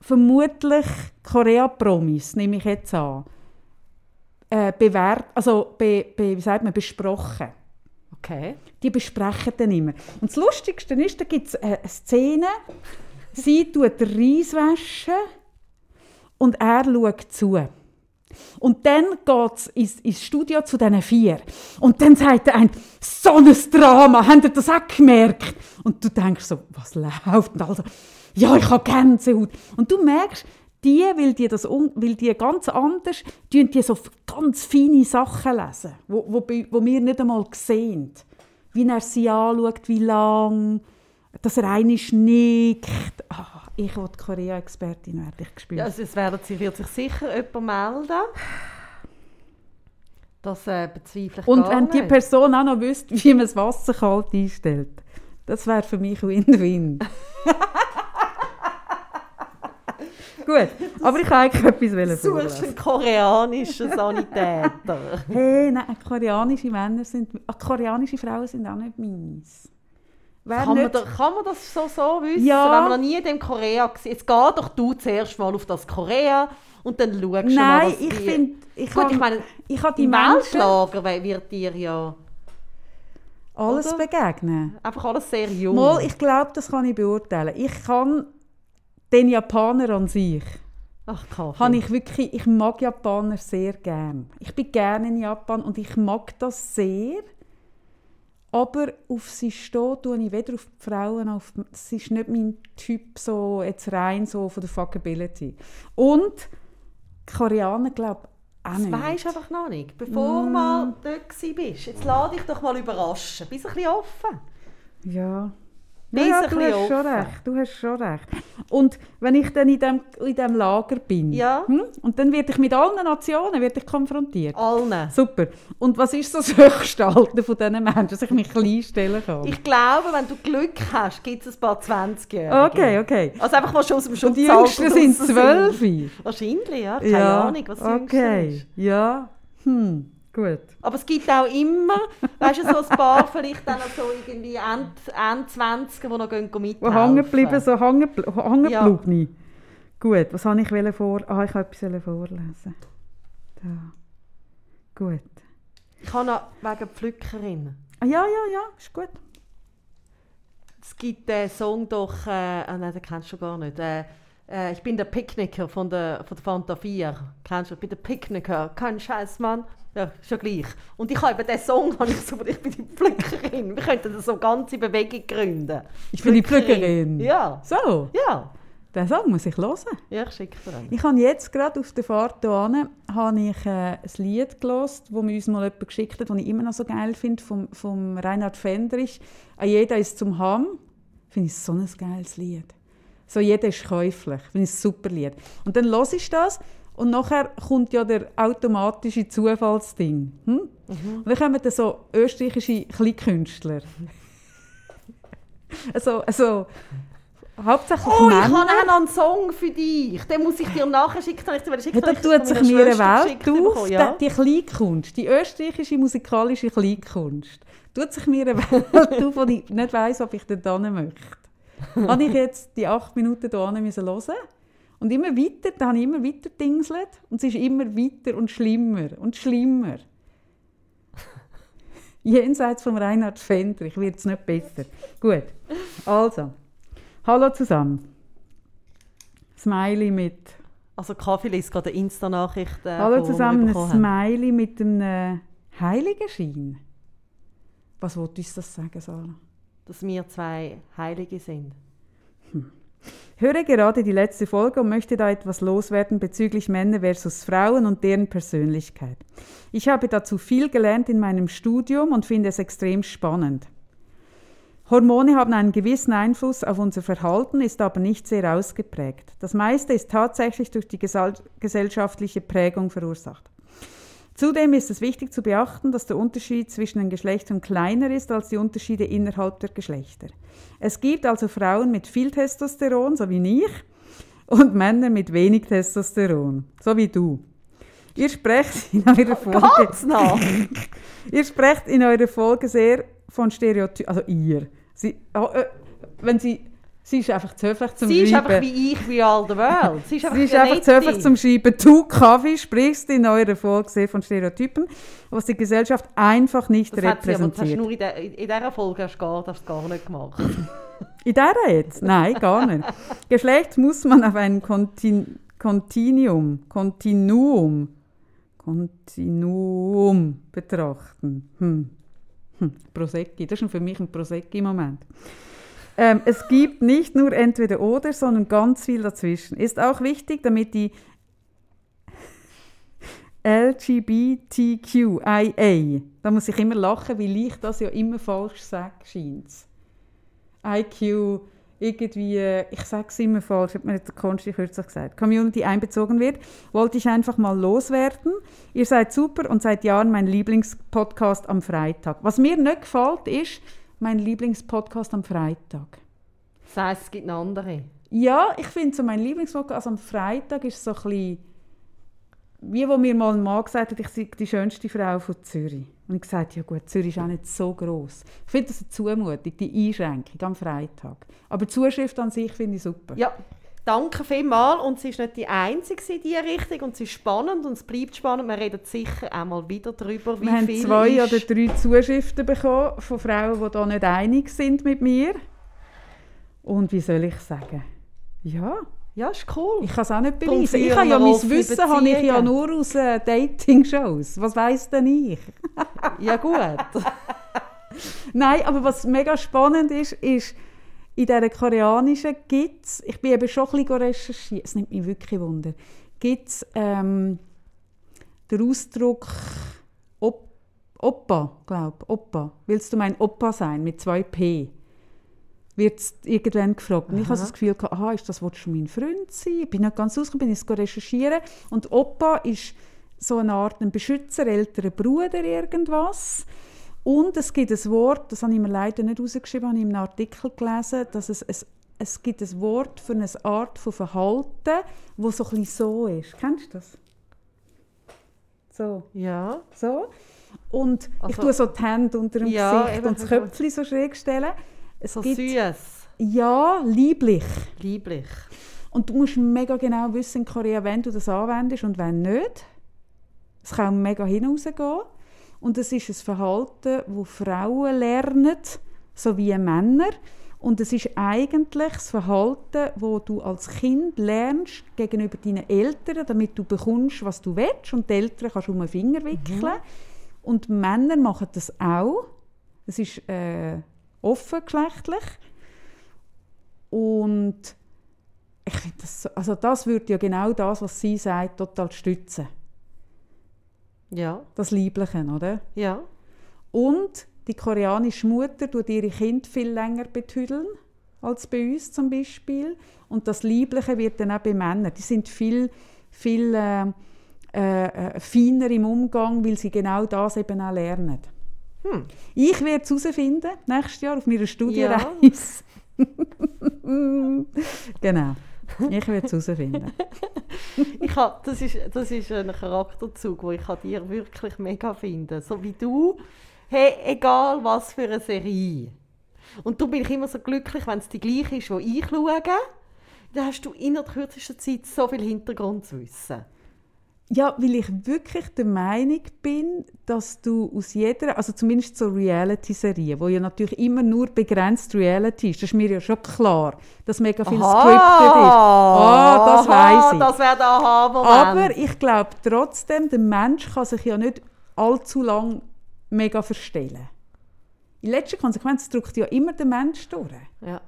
Speaker 3: vermutlich Korea-Promis, nehme ich jetzt an, äh, bewährt, also be, be, wie sagt man, besprochen.
Speaker 4: Okay.
Speaker 3: Die besprechen dann immer. Und das Lustigste ist, da gibt es äh, eine Szene, sie tut den Reis waschen und er schaut zu. Und dann geht es ins, Studio zu diesen vier. Und dann sagt ein, so ein Drama, habt ihr das auch gemerkt? Und du denkst so, was läuft? Und also, ja, ich habe Gänsehaut. Und du merkst, die, weil die, das, weil die ganz anders, tun die so ganz feine Sachen lesen, wo, wo, wo wir nicht einmal sehen. Wie er sie anschaut, wie lang, dass er eine nickt. Ah, ich will Korea-Expertin werden, ich spüre
Speaker 4: Ja,
Speaker 3: es.
Speaker 4: also es werden sich, wird sich sicher jemand melden. Das äh, bezweifle ich
Speaker 3: Und wenn die
Speaker 4: nicht.
Speaker 3: Person auch noch wüsste, wie man das Wasser kalt einstellt, das wäre für mich Win-Win. Gut, aber ich wollte eigentlich etwas
Speaker 4: Suchst
Speaker 3: vorlesen.
Speaker 4: einen koreanischen Sanitäter.
Speaker 3: Hey, nein, koreanische Männer sind, ah, koreanische Frauen sind auch nicht meins. Wer
Speaker 4: kann, man
Speaker 3: nicht,
Speaker 4: da, kann man das so, so wissen,
Speaker 3: Ja.
Speaker 4: wenn man noch nie in dem Korea war? Jetzt geh doch du zuerst mal auf das Korea und dann schaust du mal,
Speaker 3: Nein,
Speaker 4: was
Speaker 3: ich
Speaker 4: die-
Speaker 3: finde, ich
Speaker 4: Gut,
Speaker 3: habe
Speaker 4: ich meine,
Speaker 3: ich habe die
Speaker 4: wird dir ja
Speaker 3: alles
Speaker 4: oder?
Speaker 3: begegnen.
Speaker 4: einfach alles sehr jung.
Speaker 3: Mal, ich glaube, das kann ich beurteilen. Ich kann den Japaner an sich,
Speaker 4: Ach, Kaffee.
Speaker 3: habe ich wirklich, ich mag Japaner sehr gern. Ich bin gerne in Japan und ich mag das sehr. Aber auf sie stehen tue ich weder auf die Frauen, auf, das ist nicht mein Typ so jetzt rein so von der Fuckability. Und die Koreaner glaube auch
Speaker 4: Das
Speaker 3: nicht.
Speaker 4: weisst du einfach noch nicht. Bevor
Speaker 3: Mm.
Speaker 4: du mal dort gsi bist. Jetzt lass dich doch mal überraschen. Bist ein bisschen offen.
Speaker 3: Ja.
Speaker 4: Bist
Speaker 3: Ja, du hast schon
Speaker 4: offen.
Speaker 3: recht. Du hast schon recht. Und wenn ich dann in dem, in dem Lager bin,
Speaker 4: Ja.
Speaker 3: hm, und dann werde ich mit allen Nationen werde ich konfrontiert.
Speaker 4: Allen.
Speaker 3: Super. Und was ist so das höchste Alter von diesen Menschen, dass ich mich klein stellen kann?
Speaker 4: Ich glaube, wenn du Glück hast, gibt es ein paar 20
Speaker 3: okay, okay.
Speaker 4: Also einfach, was schon aus dem
Speaker 3: Und
Speaker 4: Schutz
Speaker 3: die Jüngsten sind zwölf.
Speaker 4: Wahrscheinlich, ja. Keine
Speaker 3: Ja,
Speaker 4: Ahnung, was das Jüngste
Speaker 3: Okay,
Speaker 4: ist.
Speaker 3: ja. Hm, gut.
Speaker 4: Aber es gibt auch immer, weißt du, so ein paar vielleicht dann so irgendwie End, End 20 die noch gehen, mithelfen.
Speaker 3: hängen geblieben, so hängen bl- hängen
Speaker 4: Ja.
Speaker 3: Gut, was habe ich vor? Ah, ich wollte etwas vorlesen. Da. Gut.
Speaker 4: Ich habe noch wegen Pflückerin.
Speaker 3: Ah, ja, ja, ja, ist gut.
Speaker 4: Es gibt den Song doch, äh, ah, nein, den kennst du gar nicht. Äh, äh, ich bin der Picknicker von der, von der Fanta 4. Kennst du? Ich bin der Picknicker, kein Scheiß, Mann. Ja, ist ja gleich. Und ich habe eben den Song, habe ich so, ich bin die Pflückerin. Wir könnten so eine ganze Bewegung gründen.
Speaker 3: Ich bin die Pflückerin.
Speaker 4: Ja,
Speaker 3: So,
Speaker 4: ja.
Speaker 3: den Song muss ich hören.
Speaker 4: Ja, ich schicke dir einen.
Speaker 3: Ich habe jetzt gerade auf der Fahrt hierhin habe ich äh, ein Lied gehört, das mir uns mal jemand geschickt hat, das ich immer noch so geil finde, vom, vom Reinhard Fendrich. «A jeder ist zum Ham». Finde ich so ein geiles Lied. So «Jeder ist käuflich». Finde ich ein super Lied. Und dann höre ich das und nachher kommt ja der automatische Zufallsding. Hm? Und dann kommen dann so österreichische Kleinkünstler. also, also hauptsächlich
Speaker 4: Oh, ich
Speaker 3: Männer.
Speaker 4: habe noch einen Song für dich. Den muss ich dir nachher schicken. Ich schicken.
Speaker 3: Ja, da
Speaker 4: Ich habe
Speaker 3: tut sich mir eine Welt auf,
Speaker 4: ja.
Speaker 3: die, Kleinkunst, die österreichische musikalische Kleinkunst. Tut sich mir eine Welt auf, wo ich nicht weiss, ob ich dort hin möchte. Habe ich jetzt die acht Minuten hier hin müssen hören Und immer weiter, dann habe ich immer weiter dingselt und es ist immer weiter und schlimmer und schlimmer. Jenseits vom Reinhard Fendrich wird es nicht besser. Gut, also, hallo zusammen. Smiley mit...
Speaker 4: Also Kaffee liest gerade eine Insta-Nachricht äh,
Speaker 3: hallo zusammen, ein
Speaker 4: haben.
Speaker 3: Smiley mit einem Heiligenschein. Was wollte uns das sagen, Sarah?
Speaker 4: Dass wir zwei Heilige sind.
Speaker 3: Höre gerade die letzte Folge und möchte da etwas loswerden bezüglich Männer versus Frauen und deren Persönlichkeit. Ich habe dazu viel gelernt in meinem Studium und finde es extrem spannend. Hormone haben einen gewissen Einfluss auf unser Verhalten, ist aber nicht sehr ausgeprägt. Das meiste ist tatsächlich durch die gesellschaftliche Prägung verursacht. Zudem ist es wichtig zu beachten, dass der Unterschied zwischen den Geschlechtern kleiner ist als die Unterschiede innerhalb der Geschlechter. Es gibt also Frauen mit viel Testosteron, so wie ich, und Männer mit wenig Testosteron, so wie du. Ihr sprecht in eurer Folge,
Speaker 4: Ganz nah!
Speaker 3: ihr sprecht in eurer Folge sehr von Stereotypen, also ihr. Sie, oh, äh, wenn sie, sie ist einfach zu höflich zum
Speaker 4: Sie ist
Speaker 3: Schreiben.
Speaker 4: einfach wie ich, wie all the world. Sie ist einfach,
Speaker 3: Sie ist einfach zu höflich zum Schreiben. Du, Kaffee, sprichst in eurer Folge von Stereotypen, was die Gesellschaft einfach nicht
Speaker 4: Das hat sie aber das hast du
Speaker 3: repräsentiert.
Speaker 4: nur in, der, in dieser Folge hast du gar, das gar nicht gemacht.
Speaker 3: In der jetzt? Nein, gar nicht. Geschlecht muss man auf ein Kontin Kontinuum, Kontinuum, Kontinuum betrachten. Hm. Hm. Prosecchi, das ist für mich ein Prosecchi-Moment. Ähm, es gibt nicht nur entweder oder, sondern ganz viel dazwischen. Ist auch wichtig, damit die LGBTQIA, da muss ich immer lachen, weil ich das ja immer falsch sage, scheint IQ, irgendwie, ich sage es immer falsch, hat mir der Konsti kürzlich gesagt, Community einbezogen wird, wollte ich einfach mal loswerden. Ihr seid super und seit Jahren mein Lieblingspodcast am Freitag. Was mir nicht gefällt, ist mein Lieblingspodcast am Freitag.
Speaker 4: Das heisst, es gibt eine andere.
Speaker 3: Ja, ich finde so mein Lieblingspodcast am Freitag ist so ein bisschen, wie wo mir mal ein Mann gesagt hat, ich sei die schönste Frau von Zürich. Und ich gesagt, ja gut, Zürich ist auch nicht so groß. Ich finde das eine Zumutung, die Einschränkung am Freitag. Aber die Zuschrift an sich finde ich super.
Speaker 4: Ja, danke vielmals. Und sie ist nicht die Einzige in diese Richtung. Und sie ist spannend und es bleibt spannend. Wir reden sicher auch mal wieder darüber, wie
Speaker 3: Wir haben zwei
Speaker 4: ist.
Speaker 3: oder drei Zuschriften bekommen von Frauen, die da nicht einig sind mit mir. Und wie soll ich sagen? Ja,
Speaker 4: Ja, ist cool.
Speaker 3: ich kann es auch nicht beweisen. Ich habe ja mein Wissen habe ich ja nur aus äh, Dating-Shows. Was weiss denn ich?
Speaker 4: Ja, gut.
Speaker 3: Nein, aber was mega spannend ist, ist, in dieser koreanischen gibt es, ich bin eben schon ein bisschen recherchiert, es nimmt mich wirklich Wunder, gibt es ähm, den Ausdruck Op Oppa, glaube Oppa. Willst du mein Oppa sein, mit zwei P? Wird irgendwann gefragt. Und ich habe das Gefühl, gehabt, aha, ist das, willst du mein Freund sein? Ich bin nicht ganz ausgekommen, bin jetzt recherchieren. Und Oppa ist so eine Art ein Beschützer, älterer Bruder, irgendwas. Und es gibt ein Wort, das habe ich mir leider nicht rausgeschrieben, habe ich in einem Artikel gelesen, dass es, es, es gibt ein Wort für eine Art von Verhalten, wo so ein so ist. Kennst du das? So,
Speaker 4: Ja.
Speaker 3: so. Und ich
Speaker 4: Also-
Speaker 3: tue so die Hände unter dem
Speaker 4: Ja,
Speaker 3: Gesicht
Speaker 4: eben,
Speaker 3: und das Köpfchen so schräg stellen. Es
Speaker 4: So
Speaker 3: gibt,
Speaker 4: süß.
Speaker 3: Ja, lieblich.
Speaker 4: Lieblich.
Speaker 3: Und du musst mega genau wissen in Korea, wenn du das anwendest und wenn nicht. Es kann mega hinausgehen. Und es ist ein Verhalten, das Frauen lernen, sowie Männer. Und es ist eigentlich das Verhalten, das du als Kind lernst gegenüber deinen Eltern, damit du bekommst, was du willst. Und die Eltern kannst du um den Finger wickeln. Und Männer machen das auch. Es ist äh, offengeschlechtlich. Und ich finde das, so, also das würde ja genau das, was sie sagt, total stützen.
Speaker 4: Ja.
Speaker 3: Das Liebliche, oder?
Speaker 4: Ja.
Speaker 3: Und die koreanische Mutter tut ihre Kinder viel länger betüdeln als bei uns zum Beispiel. Und das Liebliche wird dann auch bei Männern. Die sind viel, viel äh, äh, äh, feiner im Umgang, weil sie genau das eben auch lernen.
Speaker 4: Hm.
Speaker 3: Ich werde es herausfinden, nächstes Jahr auf meiner Studienreise. genau. Ich werde es herausfinden.
Speaker 4: Ich hab, das, ist, das ist ein Charakterzug, den ich an dir wirklich mega finde. So wie du, hey, egal was für eine Serie. Und du bin ich immer so glücklich, wenn es die gleiche ist, die ich schaue. dann hast du in der kürzesten Zeit so viel Hintergrundwissen.
Speaker 3: Ja, weil ich wirklich der Meinung bin, dass du aus jeder, also zumindest so Reality-Serien, wo ja natürlich immer nur begrenzt Reality ist, das ist mir ja schon klar, dass mega viel scripted ist. Ah, das weiß ich.
Speaker 4: Das wäre der.
Speaker 3: Aber ich glaube trotzdem, der Mensch kann sich ja nicht allzu lang mega verstellen. In letzter Konsequenz drückt ja immer der Mensch durch.
Speaker 4: Ja.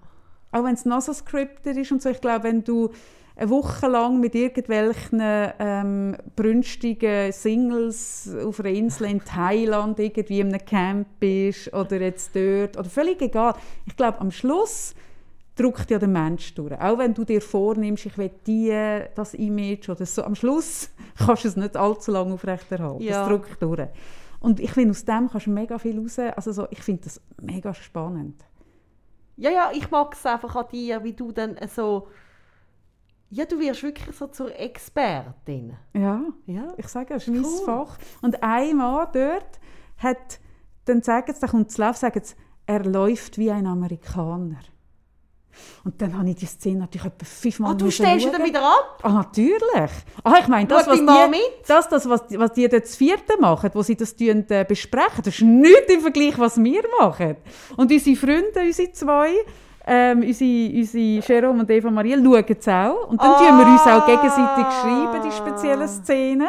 Speaker 3: Auch wenn es noch so scripted ist und so. Ich glaube, wenn du eine Woche lang mit irgendwelchen ähm, brünstigen Singles auf einer Insel in Thailand irgendwie in einem Camp bist oder jetzt dort, oder völlig egal. Ich glaube, am Schluss drückt ja der Mensch durch. Auch wenn du dir vornimmst, ich will die, das Image oder so, am Schluss kannst du es nicht allzu lange aufrechterhalten.
Speaker 4: Ja.
Speaker 3: Es drückt durch. Und ich finde, aus dem kannst du mega viel raus. Also so, ich finde das mega spannend.
Speaker 4: Ja, ja, ich mag es einfach an dir, wie du dann so... Ja, du wirst wirklich so zur Expertin.
Speaker 3: Ja,
Speaker 4: Ja.
Speaker 3: ich sage, das ist mein
Speaker 4: Cool.
Speaker 3: Fach. Und ein Mann dort hat, dann sagen sie, kommt zu Lauf, sagen sie, er läuft wie ein Amerikaner. Und dann habe ich die Szene natürlich etwa fünfmal
Speaker 4: Ah, du stellst
Speaker 3: schauen.
Speaker 4: dann wieder ab?
Speaker 3: Ah, natürlich. Ah, ich meine, das, was
Speaker 4: die
Speaker 3: das, das, was, was die dort das vierte machen, wo sie das tun, äh, besprechen, das ist nichts im Vergleich, was wir machen. Und unsere Freunde, unsere zwei, ähm, unsere, unsere Jerome und Eva Maria, schauen es auch. Und dann
Speaker 4: Ah.
Speaker 3: tun wir uns auch gegenseitig schreiben, die speziellen Szenen.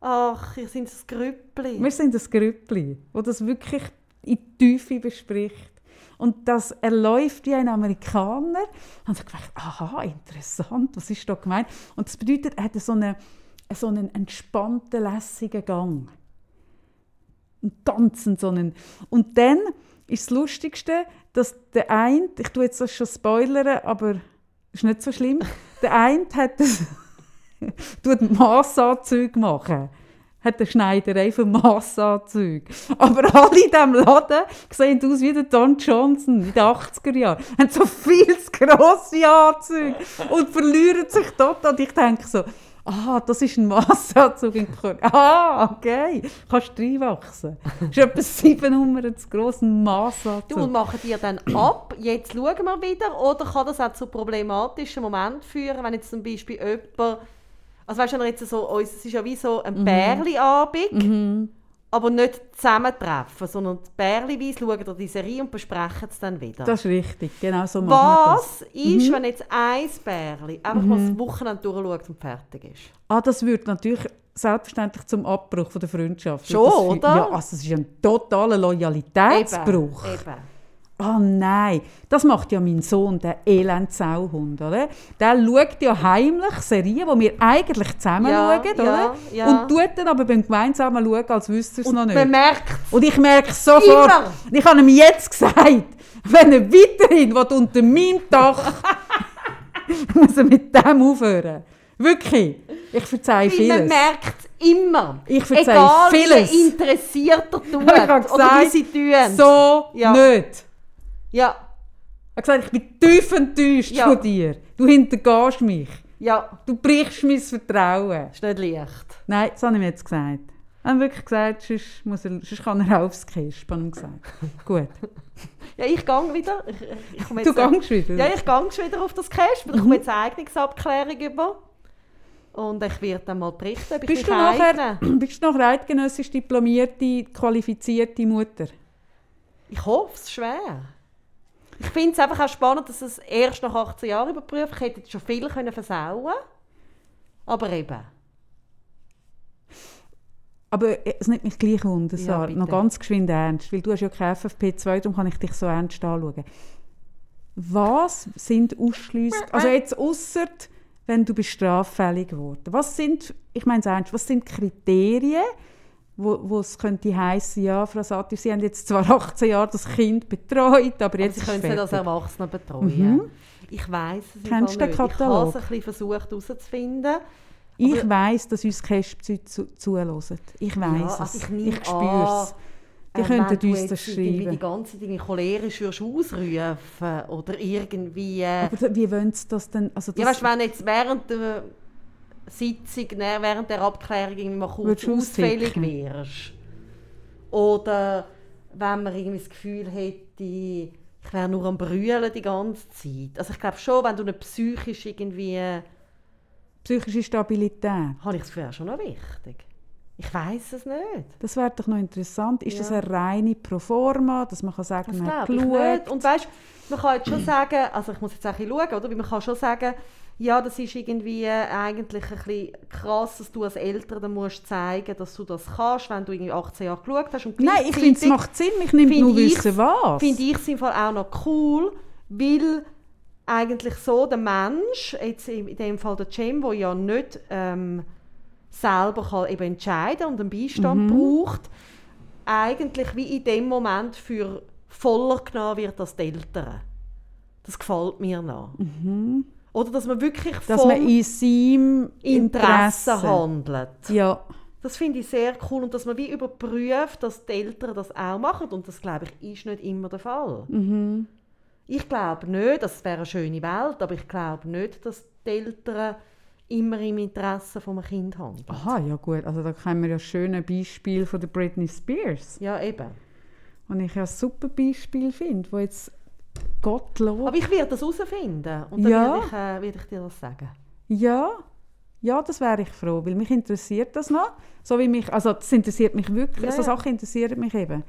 Speaker 4: Ach, ihr seid das Grüppli.
Speaker 3: Wir sind ein Grüppli, das das wirklich in die Tiefe bespricht. Und das er läuft wie ein Amerikaner. Und ich gedacht, aha, interessant, was ist da gemeint? Und das bedeutet, er hat so einen, so einen entspannten, lässigen Gang. Einen ganzen so einen. Und dann ist das Lustigste, dass der eine, ich tue jetzt das schon spoilern, aber ist nicht so schlimm, der eine hat das, tut Massanzüge machen. Hat eine Schneiderei für Massanzüge. Aber alle in diesem Laden sehen aus wie der Don Johnson in den 80er Jahren. Haben so viel grosse Anzüge und verlieren sich dort. Und ich denke so, ah, das ist ein Massanzug in Köln. Ah, okay. Kannst du reinwachsen. Das ist etwa sieben Nummern zu gross, ein Massanzug.
Speaker 4: Du, machen die dann ab, jetzt schauen wir wieder, oder kann das auch zu problematischen Momenten führen, wenn jetzt zum Beispiel jemand, also weißt du, wenn er jetzt so, uns- es ist ja wie so ein Bärli-Abend, aber nicht zusammentreffen, sondern bärliweise schauen wir die Serie und besprechen es dann wieder.
Speaker 3: Das ist richtig, genau so machen wir das.
Speaker 4: Was ist, wenn jetzt ein Bärli einfach mal das Wochenende durchschaut und fertig ist?
Speaker 3: Ah, das würde natürlich selbstverständlich zum Abbruch von der Freundschaft.
Speaker 4: Schon,
Speaker 3: das
Speaker 4: oder?
Speaker 3: Ja, also es ist ein totaler Loyalitätsbruch.
Speaker 4: Eben, eben.
Speaker 3: Ah nein, das macht ja mein Sohn, der elend Sauhund, oder? Der schaut ja heimlich Serien, die wir eigentlich zusammen
Speaker 4: Ja,
Speaker 3: schauen,
Speaker 4: ja,
Speaker 3: oder?
Speaker 4: ja.
Speaker 3: Und tut dann aber beim gemeinsamen Schauen, als wüsste es noch nicht.
Speaker 4: Man merkt
Speaker 3: Und ich merke es sofort.
Speaker 4: Immer.
Speaker 3: Und Ich habe ihm jetzt gesagt, wenn er weiterhin will, unter meinem Dach muss er mit dem aufhören. Wirklich. Ich verzeihe
Speaker 4: Weil man
Speaker 3: vieles.
Speaker 4: merkt immer.
Speaker 3: Ich verzeihe
Speaker 4: Egal,
Speaker 3: vieles.
Speaker 4: wie interessiert er tut.
Speaker 3: Ich habe
Speaker 4: oder wie
Speaker 3: gesagt,
Speaker 4: sie tun.
Speaker 3: so
Speaker 4: Ja.
Speaker 3: nicht.
Speaker 4: Ja,
Speaker 3: Ich habe gesagt, ich bin tief enttäuscht
Speaker 4: Ja.
Speaker 3: von dir. Du hintergehst mich.
Speaker 4: ja,
Speaker 3: Du brichst mein Vertrauen.
Speaker 4: ist nicht leicht.
Speaker 3: Nein, das habe ich mir jetzt gesagt. Ich habe wirklich gesagt, sonst, muss er, sonst kann er aufs Kisp, habe ich gesagt. Gut.
Speaker 4: Ja, ich gehe wieder. Ich, ich
Speaker 3: Du gehst wieder?
Speaker 4: Ja, ich gehe wieder auf das Cash. Ich komme jetzt eine Eignungsabklärung über. Und ich werde dann mal berichten, ob ich
Speaker 3: Bist du,
Speaker 4: mich
Speaker 3: nachher,
Speaker 4: eigne.
Speaker 3: bist du nachher eidgenössisch diplomierte, qualifizierte Mutter?
Speaker 4: Ich hoffe es schwer. Ich finde es einfach auch spannend, dass es erst nach 18 Jahren überprüft. Ich hätte schon viel können versauen Aber eben.
Speaker 3: Aber es nimmt mich gleich wunder,
Speaker 4: Ja,
Speaker 3: Sarah.
Speaker 4: bitte.
Speaker 3: noch ganz geschwind ernst, weil du hast ja keine FFP2, darum kann ich dich so ernst anschauen. Was sind Ausschlüsse, also jetzt ausser wenn du bist straffällig geworden, was sind, ich meine es ernst, was sind Kriterien, wo, wo es könnte heissen, ja, Frau Satir, Sie haben jetzt zwar 18 Jahre das Kind betreut, aber
Speaker 4: Aber
Speaker 3: jetzt
Speaker 4: sie
Speaker 3: ist
Speaker 4: können
Speaker 3: es
Speaker 4: es als
Speaker 3: fertig.
Speaker 4: Erwachsene betreuen. Ich weiß es
Speaker 3: Kennst du den
Speaker 4: nicht. Ich
Speaker 3: Katalog?
Speaker 4: habe es ein bisschen versucht herauszufinden.
Speaker 3: Ich
Speaker 4: aber-
Speaker 3: weiss, dass uns Kästpsü zu, zuhören. Ich weiss
Speaker 4: Ja,
Speaker 3: es.
Speaker 4: also ich nehme
Speaker 3: ich spüre es. Die
Speaker 4: äh,
Speaker 3: könnten uns das schreiben.
Speaker 4: die ganze Dinge cholerisch ausrufen oder irgendwie... äh,
Speaker 3: Aber wie wollen sie das denn? Also das,
Speaker 4: ja, weißt, wenn jetzt während der Sitzung, ne, während der Abklärung irgendwie mal kurz
Speaker 3: Würdest
Speaker 4: ausfällig wärst. Oder wenn man irgendwie das Gefühl hätte, ich wäre nur am Brüllen die ganze Zeit. Also ich glaube schon, wenn du eine psychisch irgendwie...
Speaker 3: Psychische Stabilität.
Speaker 4: Habe ich das Gefühl, schon noch wichtig. Ich weiß es nicht.
Speaker 3: Das wäre doch noch interessant. Ist
Speaker 4: Ja.
Speaker 3: das eine reine Proforma, dass man kann sagen
Speaker 4: Das
Speaker 3: man hat geschaut?
Speaker 4: Und weißt, man kann jetzt schon sagen, also ich muss jetzt auch ein bisschen schauen, oder? Weil man kann schon sagen, ja, das ist irgendwie eigentlich ein bisschen krass, dass du als Eltern dann musst zeigen, dass du das kannst, wenn du irgendwie 18 Jahre geschaut hast. Und
Speaker 3: Nein, ich finde, es macht Sinn. Nimmt
Speaker 4: finde
Speaker 3: nur
Speaker 4: ich-
Speaker 3: wissen, was.
Speaker 4: finde ich es im Fall auch noch cool, weil eigentlich so der Mensch, jetzt in dem Fall der Cem, der ja nicht ähm, selber kann eben entscheiden und einen Beistand braucht, eigentlich wie in dem Moment für voller genommen wird als die Eltern. Das gefällt mir noch. Oder dass man wirklich
Speaker 3: dass man in seinem
Speaker 4: Interesse
Speaker 3: Interesse
Speaker 4: handelt.
Speaker 3: Ja,
Speaker 4: Das finde ich sehr cool und dass man wie überprüft, dass die Eltern das auch machen und das glaube ich ist nicht immer der Fall. Ich glaube nicht, das wäre eine schöne Welt, aber ich glaube nicht, dass die Eltern immer im Interesse vom Kind handeln.
Speaker 3: aha, ja gut. Also da kennen wir ja schöne Beispiel von der Britney Spears.
Speaker 4: Ja, eben.
Speaker 3: Und ich ja ein super Beispiel finde, wo jetzt Gottlob...
Speaker 4: Aber ich werde das herausfinden und dann
Speaker 3: Ja.
Speaker 4: werde, ich, äh, werde ich dir das sagen.
Speaker 3: Ja, ja, das wäre ich froh, weil mich interessiert das noch. So wie mich, also das interessiert mich wirklich,
Speaker 4: Ja,
Speaker 3: so
Speaker 4: ja.
Speaker 3: Sachen interessieren mich eben.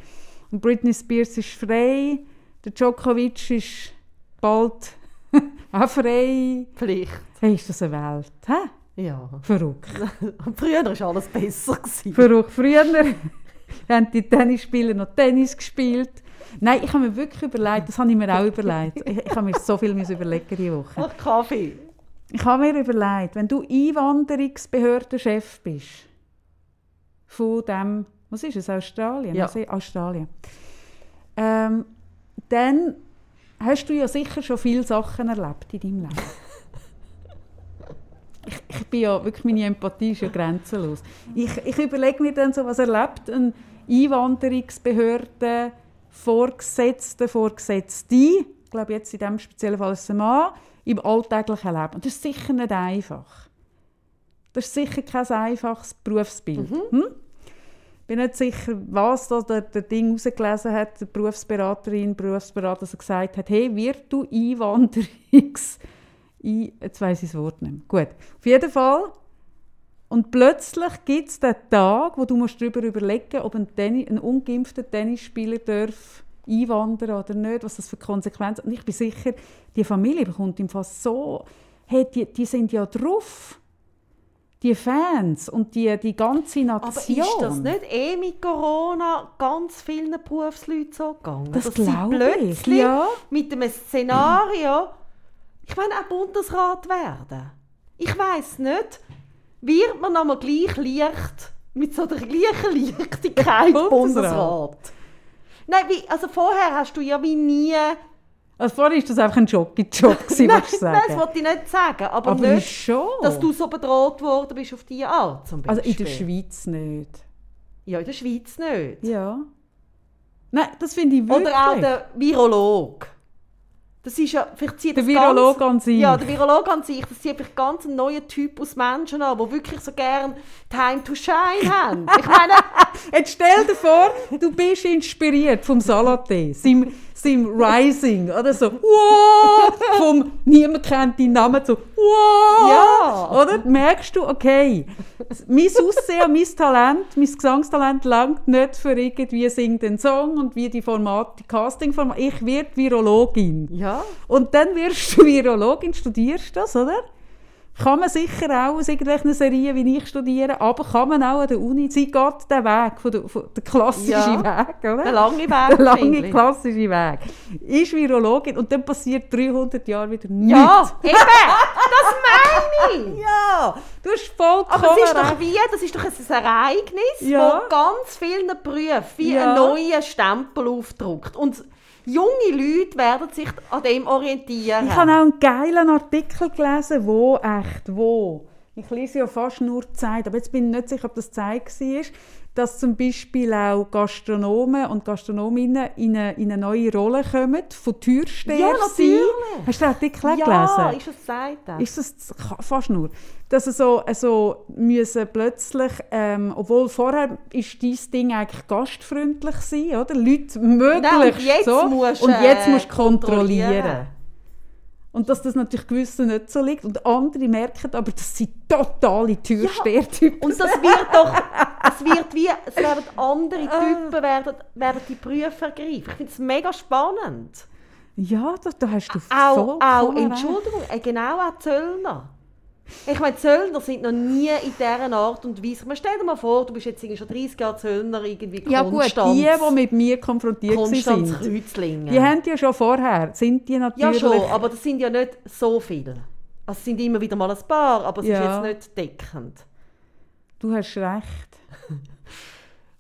Speaker 3: Und Britney Spears ist frei, der Djokovic ist bald auch frei.
Speaker 4: Pflicht.
Speaker 3: Hey, ist das eine Welt? Hä?
Speaker 4: Ja.
Speaker 3: Verrückt.
Speaker 4: Früher war alles besser. Gewesen.
Speaker 3: Verrückt. Früher haben die Tennisspieler noch Tennis gespielt. Nein, ich habe mir wirklich überlegt, das habe ich mir auch überlegt. Ich, ich habe mir so viel überlegen diese Woche.
Speaker 4: Ach, Kaffee.
Speaker 3: Ich habe mir überlegt, wenn du Einwanderungsbehördenchef bist, von dem, was ist es, Australien?
Speaker 4: Ja.
Speaker 3: Also Australien. Ähm, dann hast du ja sicher schon viele Sachen erlebt in deinem Leben. ich, ich bin ja wirklich, meine Empathie ist ja grenzenlos. Ich, ich überlege mir dann so, was erlebt ein Einwanderungsbehörde, Vorgesetzte, Vorgesetzte, ich glaube jetzt in diesem speziellen Fall ist es ein Mann, im alltäglichen Leben. Und das ist sicher nicht einfach. Das ist sicher kein einfaches Berufsbild. Hm? Ich bin nicht sicher, was da der, der Ding herausgelesen hat, die Berufsberaterin, Berufsberater, also gesagt hat, hey, wird du Einwanderungs... Ein, jetzt weiss ich das Wort nicht mehr. Gut, auf jeden Fall. Und plötzlich gibt es den Tag, wo du musst darüber überlegen ob ein, Tennis, ein ungeimpfter Tennisspieler darf einwandern oder nicht, was das für Konsequenzen hat. Und ich bin sicher, die Familie bekommt im Fall so... Hey, die, die sind ja drauf. Die Fans und die, die ganze
Speaker 4: Aber
Speaker 3: Nation.
Speaker 4: ist das nicht eh mit Corona ganz vielen Berufsleuten so gegangen?
Speaker 3: Das glaube ich,
Speaker 4: plötzlich
Speaker 3: ja.
Speaker 4: mit einem Szenario, ich meine auch Bundesrat werden. Ich weiß nicht, wird man einmal gleich leicht mit so der gleichen Leichtigkeit
Speaker 3: Bundesrat?
Speaker 4: Nein, wie, also vorher hast du ja wie nie...
Speaker 3: Also vorher war das einfach ein Jockey-Job,
Speaker 4: nein,
Speaker 3: willst du
Speaker 4: nein,
Speaker 3: sagen.
Speaker 4: das wollte ich nicht sagen, aber,
Speaker 3: Aber
Speaker 4: nicht,
Speaker 3: schon.
Speaker 4: dass du so bedroht worden bist auf diese Art zum
Speaker 3: Also
Speaker 4: Beispiel.
Speaker 3: in der Schweiz nicht.
Speaker 4: Ja, in der Schweiz nicht.
Speaker 3: Ja. Nein, das finde ich wirklich.
Speaker 4: Oder auch der Virolog. Das ist ja, vielleicht zieht
Speaker 3: Der
Speaker 4: das
Speaker 3: Virolog
Speaker 4: ganz,
Speaker 3: an sich.
Speaker 4: Ja, der Virolog an sich, das zieht vielleicht ganz einen neuen Typus Menschen an, die wirklich so gern Time to Shine haben. Ich meine,
Speaker 3: Jetzt stell dir vor, du bist inspiriert vom Salaté, seinem Rising, oder so, wow, vom niemand kennt deinen Namen zu, wow,
Speaker 4: Ja.
Speaker 3: oder? Merkst du, okay, mein Aussehen, mein Talent, mein Gesangstalent langt nicht für irgendwie sing den Song und wie die Formate, die Casting-Formate, ich werde Virologin.
Speaker 4: ja,
Speaker 3: Und dann wirst du Virologin, studierst das, oder? Kann man sicher auch aus irgendwelchen Serien wie ich studieren, aber kann man auch an der Uni, sie geht den Weg, von der, von der klassische
Speaker 4: Ja.
Speaker 3: Weg, oder?
Speaker 4: der lange Weg.
Speaker 3: Der lange
Speaker 4: finde ich.
Speaker 3: klassische Weg. Ist Virologin und dann passiert 300 Jahre wieder nichts.
Speaker 4: Ja, eben, das meine ich.
Speaker 3: Ja, du hast vollkommen
Speaker 4: Aber es ist doch wie, das ist doch ein Ereignis,
Speaker 3: Ja.
Speaker 4: wo ganz vielen Berufen wie
Speaker 3: Ja.
Speaker 4: einen neuen Stempel aufdruckt. Und junge Leute werden sich an dem orientieren.
Speaker 3: Ich habe auch einen geilen Artikel gelesen, wo, echt, wo, ich lese ja fast nur Zeit, aber jetzt bin ich nicht sicher, ob das Zeit war, dass zum Beispiel auch Gastronomen und Gastronominnen in eine, in eine neue Rolle kommen, von Türsteher
Speaker 4: Ja,
Speaker 3: sein.
Speaker 4: natürlich.
Speaker 3: Hast du den Artikel
Speaker 4: Ja,
Speaker 3: gelesen?
Speaker 4: ist es gesagt.
Speaker 3: Ist das fast nur? Dass sie so, also müssen plötzlich, ähm, obwohl vorher ist dein Ding eigentlich gastfreundlich sein, oder? Leute möglichst
Speaker 4: Nein, und jetzt
Speaker 3: so.
Speaker 4: musst,
Speaker 3: und jetzt
Speaker 4: äh,
Speaker 3: musst du kontrollieren.
Speaker 4: kontrollieren.
Speaker 3: Und dass das natürlich gewissen nicht so liegt. Und andere merken aber, dass sie totale Türstehertypen
Speaker 4: Und das wird doch, es wird wie, es werden andere Typen werden, werden die Berufe ergreifen. Ich finde es mega spannend.
Speaker 3: Ja, da, da hast du
Speaker 4: Auch,
Speaker 3: vollkommen
Speaker 4: auch. Entschuldigung, äh, genau auch Zöllner. Ich meine, Zöllner sind noch nie in dieser Art und Weise. Man stell dir mal vor, du bist jetzt irgendwie schon 30 Jahre Zöllner, irgendwie
Speaker 3: Ja gut,
Speaker 4: Konstanz,
Speaker 3: die, die mit mir konfrontiert
Speaker 4: Konstanz
Speaker 3: sind,
Speaker 4: Kreuzlingen.
Speaker 3: die haben ja schon vorher, sind die
Speaker 4: ja
Speaker 3: natürlich...
Speaker 4: schon, aber das sind ja nicht so viele. Also es sind immer wieder mal ein paar, aber es
Speaker 3: Ja.
Speaker 4: ist jetzt nicht deckend.
Speaker 3: Du hast recht.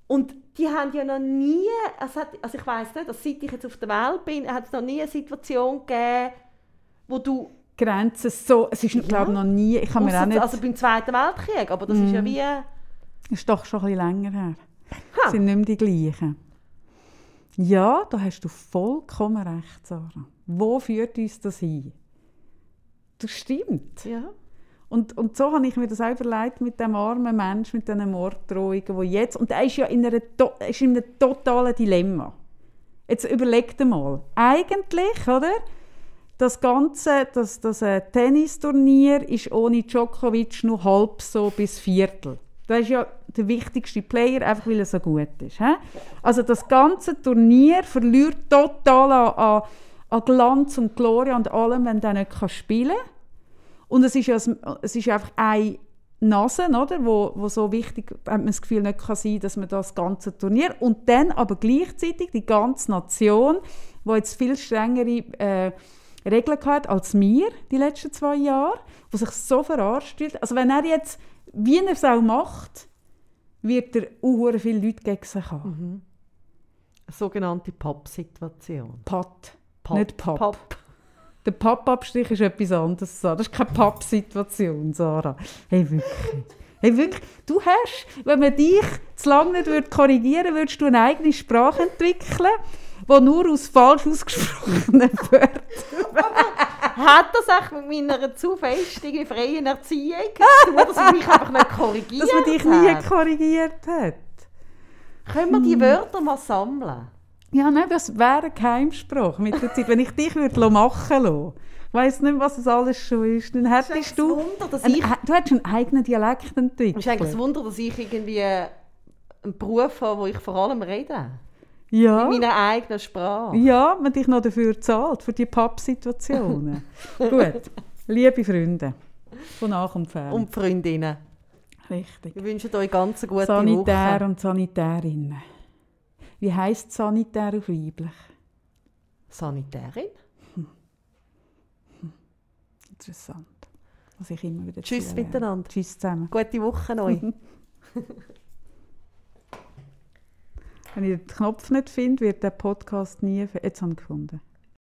Speaker 4: Und die haben ja noch nie, also ich weiß nicht, dass seit ich jetzt auf der Welt bin, hat es noch nie eine Situation gegeben, wo du,
Speaker 3: Grenzen so, es ist glaube noch nie, ich kann mir auch
Speaker 4: ausser-
Speaker 3: nicht, Mhm.
Speaker 4: also beim Zweiten Weltkrieg, aber das ist ja wie,
Speaker 3: ist doch schon ein bisschen länger her.
Speaker 4: Ha.
Speaker 3: Es sind nicht mehr die gleichen. Ja, da hast du vollkommen recht, Sarah. Wo führt uns das hin? Das stimmt.
Speaker 4: ja.
Speaker 3: Und, und so habe ich mir das auch überlegt mit dem armen Mensch, mit diesen Morddrohungen, wo jetzt, und er ist ja in, einer, er ist in einem totalen Dilemma. Jetzt überleg dir mal, eigentlich, oder, das ganze, das, das äh, Tennisturnier ist ohne Djokovic nur halb so bis Viertel. Das ist ja der wichtigste Player, einfach weil er so gut ist. He? Also das ganze Turnier verliert total an, an, an Glanz und Gloria und allem, wenn der nicht spielen kann. Und es ist, ja, es ist einfach eine Nase, oder, wo, wo so wichtig, hat man das Gefühl, nicht kann sein, dass man das ganze Turnier und dann aber gleichzeitig die ganze Nation, wo jetzt viel strengere äh, Regeln hat als wir die letzten zwei Jahre, wo sich so verarscht fühlt. Also wenn er jetzt, wie er es auch macht, wird er auch viele Leute gegen sich haben.
Speaker 4: Eine sogenannte Pop-Situation.
Speaker 3: Pat,
Speaker 4: Pop.
Speaker 3: nicht Pop.
Speaker 4: Pop.
Speaker 3: Der Pappabstrich ist etwas anderes, Sarah. Das ist keine Papp-Situation, Sarah. Hey, wirklich. Hey, wirklich. Du hast, wenn man dich zu lange nicht korrigieren würde, würdest du eine eigene Sprache entwickeln, die nur aus falsch ausgesprochenen Wörtern...
Speaker 4: Hat das auch mit meiner zu festen freien Erziehung zu tun, dass man mich einfach nicht korrigiert
Speaker 3: Dass man dich nie
Speaker 4: hat?
Speaker 3: korrigiert hat.
Speaker 4: Können wir die Wörter mal sammeln?
Speaker 3: Ja, nein, das wäre eine Geheimsprache mit der Zeit. Wenn ich dich würde machen lassen, ich weiss nicht, was es alles schon ist, dann hättest du...
Speaker 4: das Wunder, dass
Speaker 3: ein-
Speaker 4: ich-
Speaker 3: du hättest einen eigenen Dialekt entwickelt.
Speaker 4: Es ist eigentlich ein Wunder, dass ich irgendwie einen Beruf habe, wo ich vor allem rede.
Speaker 3: Ja.
Speaker 4: In meiner eigenen Sprache.
Speaker 3: Ja, man dich noch dafür zahlt, für die Pappsituationen. Gut, liebe Freunde, von nach und fern.
Speaker 4: Und Freundinnen.
Speaker 3: Richtig.
Speaker 4: Wir wünschen euch ganz gute
Speaker 3: Sanitär
Speaker 4: Woche.
Speaker 3: und Sanitärinnen. Wie heisst Sanitär auf weiblich?
Speaker 4: Sanitärin.
Speaker 3: Interessant. Was ich immer wieder
Speaker 4: Tschüss
Speaker 3: zulerne.
Speaker 4: miteinander.
Speaker 3: Tschüss zusammen.
Speaker 4: Gute Woche euch.
Speaker 3: Wenn ich den Knopf nicht finde, wird der Podcast nie... Jetzt habe ich gefunden.